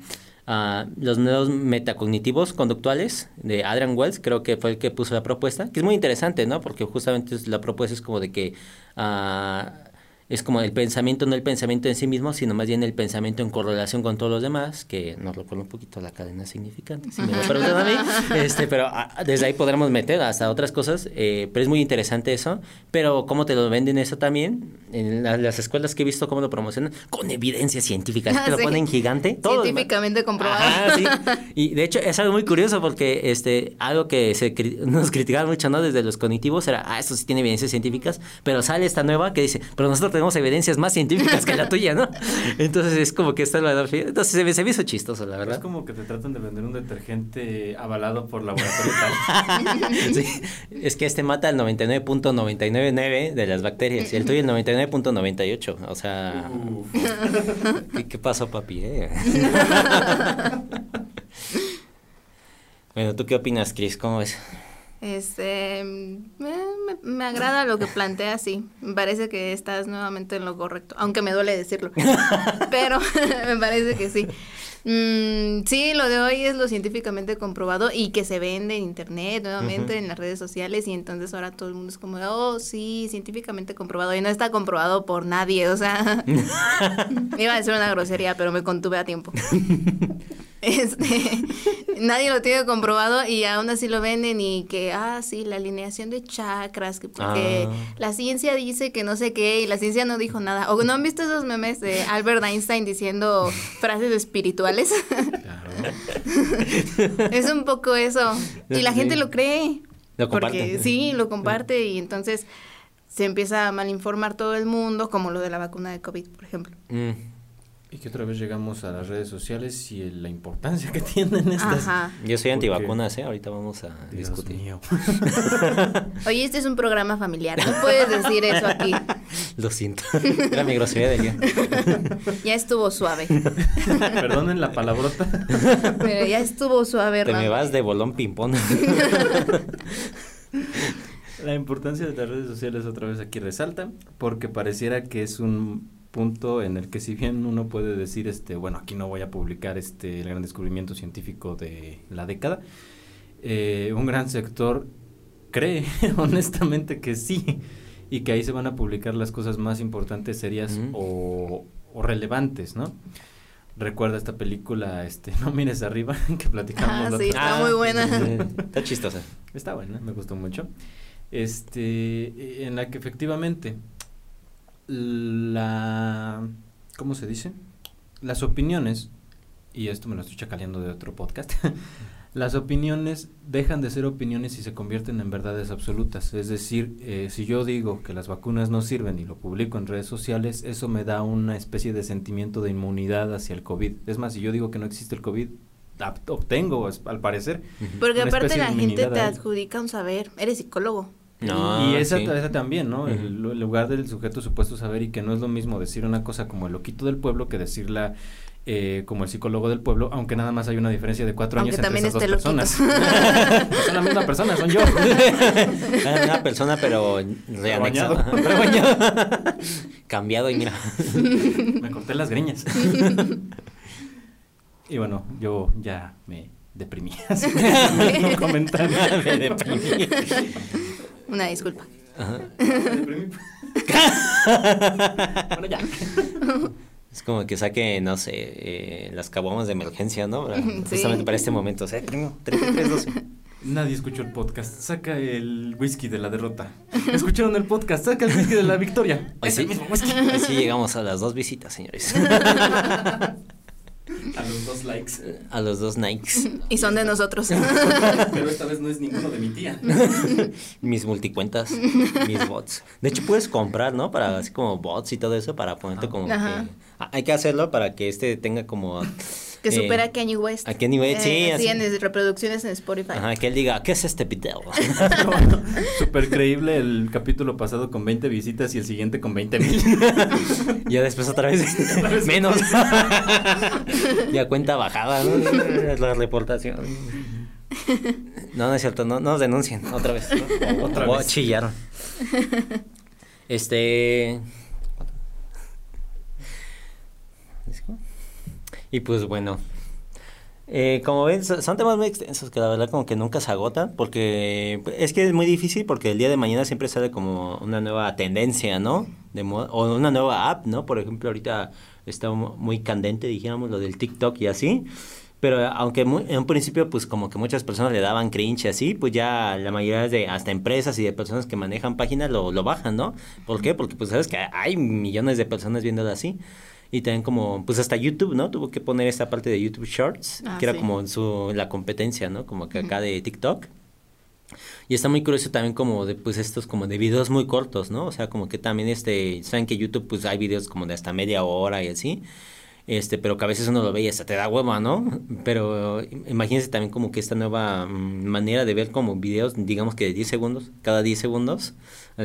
uh, los nuevos metacognitivos conductuales de Adrian Wells, creo que fue el que puso la propuesta, que es muy interesante, ¿no? Porque justamente la propuesta es como de que... Uh, es como el pensamiento, no el pensamiento en sí mismo, sino más bien el pensamiento en correlación con todos los demás, que nos recuerda un poquito la cadena significante, si me lo preguntan a mí, este, pero ah, desde ahí podremos meter hasta otras cosas, eh, pero es muy interesante eso, pero cómo te lo venden eso también, en las escuelas que he visto cómo lo promocionan, con evidencia científica, te lo ponen gigante,
todo científicamente comprobado.
sí. Y de hecho es algo muy curioso porque este, algo que se, nos criticaban mucho, ¿no? Desde los cognitivos era, ah, esto sí tiene evidencias científicas, pero sale esta nueva que dice, pero nosotros tenemos evidencias más científicas que la tuya, ¿no? Entonces es como que está el valor. Entonces se me, se me hizo chistoso, la verdad.
Es como que te tratan de vender un detergente avalado por laboratorio
sí, es que este mata el 99.999 de las bacterias y el tuyo el 99.98. O sea, ¿qué, pasó, papi? Eh? bueno, ¿tú qué opinas, Chris? ¿Cómo es?
Este, me, agrada lo que plantea, sí. Me parece que estás nuevamente en lo correcto, aunque me duele decirlo. Pero me parece que sí. Mm, sí, lo de hoy es lo científicamente comprobado y que se vende en internet, nuevamente en las redes sociales y entonces ahora todo el mundo es como, oh, sí, científicamente comprobado y no está comprobado por nadie, o sea, iba a decir una grosería, pero me contuve a tiempo. Este, nadie lo tiene comprobado y aún así lo venden y que, ah, sí, la alineación de chakras, que porque ah. la ciencia dice que no sé qué y la ciencia no dijo nada. ¿O no han visto esos memes de Albert Einstein diciendo frases espirituales? Es un poco eso. Y la gente lo cree.
Lo
porque sí, lo comparte y entonces se empieza a malinformar todo el mundo, como lo de la vacuna de COVID, por ejemplo. Mm.
Y que otra vez llegamos a las redes sociales y la importancia que tienen estas. Ajá.
Yo soy antivacunas, ¿eh? Ahorita vamos a discutir. Mío.
Oye, este es un programa familiar, no puedes decir eso aquí.
Lo siento. Era mi grosería de día.
Ya estuvo suave.
Perdonen la palabrota.
Pero ya estuvo suave,
Te me vas de bolón ping-pong.
La importancia de las redes sociales otra vez aquí resalta, porque pareciera que es un punto en el que si bien uno puede decir este bueno aquí no voy a publicar este el gran descubrimiento científico de la década eh, un gran sector cree honestamente que sí y que ahí se van a publicar las cosas más importantes serias o, relevantes no recuerda esta película este no mires arriba que platicamos
ah, sí, está muy buena.
Está chistosa.
está buena me gustó mucho. Este, en la que efectivamente la, ¿cómo se dice? Las opiniones, y esto me lo estoy chacaleando de otro podcast, las opiniones dejan de ser opiniones y se convierten en verdades absolutas. Es decir, eh, si yo digo que las vacunas no sirven y lo publico en redes sociales, eso me da una especie de sentimiento de inmunidad hacia el COVID. Es más, si yo digo que no existe el COVID, obtengo, al parecer.
Porque aparte la gente te adjudica un saber, eres psicólogo.
No, y esa, también, ¿no? el, lugar del sujeto supuesto saber y que no es lo mismo decir una cosa como el loquito del pueblo que decirla eh, como el psicólogo del pueblo, aunque nada más hay una diferencia de cuatro años entre esas dos personas. son la misma persona, son yo.
una persona pero reanexado. Cambiado y mira.
me corté las greñas. y bueno, yo ya me deprimí.
no comentar. me deprimí. Una disculpa.
bueno, ya. Es como que saque, no sé, eh, las cabomas de emergencia, ¿no? Justamente para este momento. O sea, primo, 3312.
Nadie escuchó el podcast. Saca el whisky de la derrota. Escucharon el podcast. Saca el whisky de la victoria.
Hoy sí, mismo whisky. Hoy sí llegamos a las dos visitas, señores.
A los dos likes.
A los dos likes.
Y son de nosotros.
Pero esta vez no es ninguno de mi tía.
mis multicuentas, mis bots. De hecho, puedes comprar, ¿no? Para así como bots y todo eso, para ponerte como que... Hay que hacerlo para que este tenga como
que supera a Kanye West.
A Kanye West, sí.
Eh, así. en reproducciones en Spotify.
Ajá, que él diga, ¿qué es este video?
Súper creíble el capítulo pasado con 20 visitas y el siguiente con 20 mil.
ya después otra vez, menos. ya cuenta bajada, ¿no? La reportación. No, no es cierto, no, no nos denuncien otra vez. otra vez. chillaron. Este... Y pues bueno, eh, como ven, son temas muy extensos que la verdad como que nunca se agotan, porque es que es muy difícil porque el día de mañana siempre sale como una nueva tendencia, ¿no? De o una nueva app, ¿no? Por ejemplo, ahorita está muy candente, dijéramos, lo del TikTok y así. Pero aunque en un principio, pues como que muchas personas le daban cringe así, pues ya la mayoría de hasta empresas y de personas que manejan páginas lo, lo bajan, ¿no? ¿Por qué? Porque pues sabes que hay millones de personas viéndolo así. Y también como, pues hasta YouTube, ¿no? Tuvo que poner esta parte de YouTube Shorts, ah, que era como su, la competencia, ¿no? Como que acá de TikTok. Y está muy curioso también como de, pues estos como de videos muy cortos, ¿no? O sea, como que también este, saben que YouTube pues hay videos como de hasta media hora y así. Este, pero que a veces uno lo ve y hasta te da hueva, ¿no? Pero imagínense también como que esta nueva mm, manera de ver como videos, digamos que de 10 segundos, cada 10 segundos,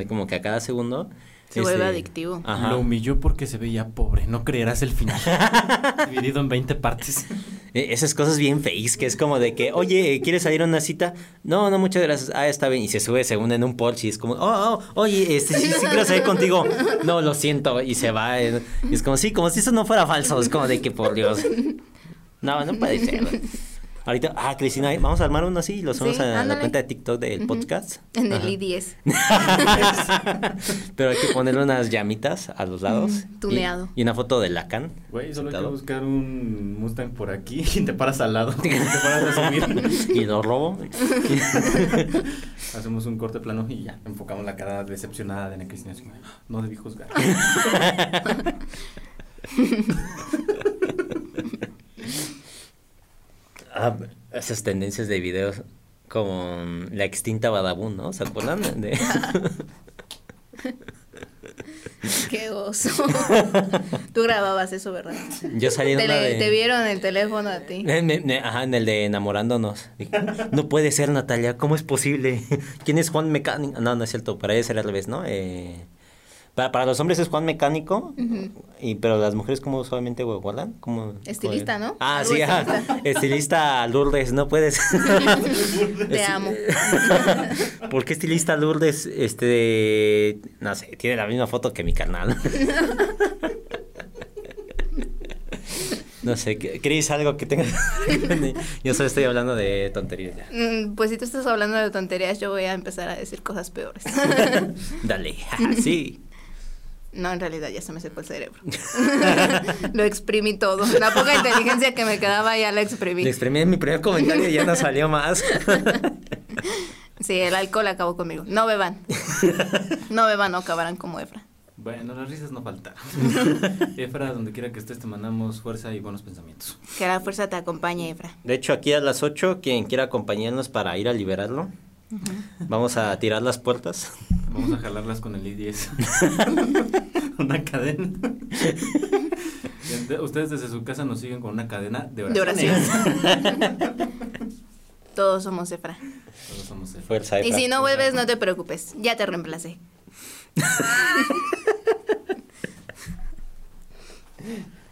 como que a cada segundo,
se vuelve este, adictivo.
Lo humilló porque se veía pobre, no creerás el final. Dividido en 20 partes.
E, esas cosas bien feis, que es como de que, oye, ¿quieres salir a una cita? No, no, muchas gracias. Ah, está bien. Y se sube según en un Porsche y es como, oh, oh oye, este, sí, sí quiero salir contigo. No, lo siento. Y se va. Y es como, sí, como si eso no fuera falso. Es como de que, por Dios. No, no puede ser. Ahorita, ah, Cristina, vamos a armar uno así y lo subimos a la cuenta de TikTok del podcast.
En el I10.
Pero hay que ponerle unas llamitas a los lados.
tuneado.
Y, una foto de Lacan.
Güey, solo hay que buscar un Mustang por aquí y te paras al lado. te paras a
subir. y lo robo.
Hacemos un corte plano y ya, enfocamos la cara decepcionada de Ana Cristina. No debí juzgar.
Ah, esas tendencias de videos como la extinta Badabun, ¿no? ¿Se acuerdan de...?
Qué oso. Tú grababas eso, ¿verdad?
Yo salí en
te, de... te vieron el teléfono a ti.
ajá, en el de enamorándonos. No puede ser, Natalia, ¿cómo es posible? ¿Quién es Juan Mecánico? No, no es cierto, para ella ser al revés, ¿no? Eh, para, para los hombres es Juan Mecánico, y pero las mujeres como usualmente guardan como
estilista, ¿no?
Ah, sí, estilista Lourdes, no puedes.
Te amo.
¿Por qué estilista Lourdes este no sé, tiene la misma foto que mi carnal? No sé, Cris, algo que tengas. yo solo estoy hablando de tonterías ya.
Mm, pues si tú estás hablando de tonterías, yo voy a empezar a decir cosas peores.
Dale, sí.
No, en realidad ya se me secó el cerebro. lo exprimí todo. La poca inteligencia que me quedaba ya la exprimí.
Le exprimí en mi primer comentario y ya no salió más.
Sí, el alcohol acabó conmigo. No beban. No beban, no acabarán como Efra.
Bueno, las risas no faltaron. Efra, donde quiera que estés, te mandamos fuerza y buenos pensamientos.
Que la fuerza te acompañe, Efra.
De hecho, aquí a las 8, quien quiera acompañarnos para ir a liberarlo, vamos a tirar las puertas.
Vamos a jalarlas con el I-10. una cadena. Ustedes desde su casa nos siguen con una cadena de oraciones.
De oración. Todos somos Efra.
Todos somos Efra.
Fuerza
Y
Efra.
si no vuelves, no te preocupes. Ya te reemplacé.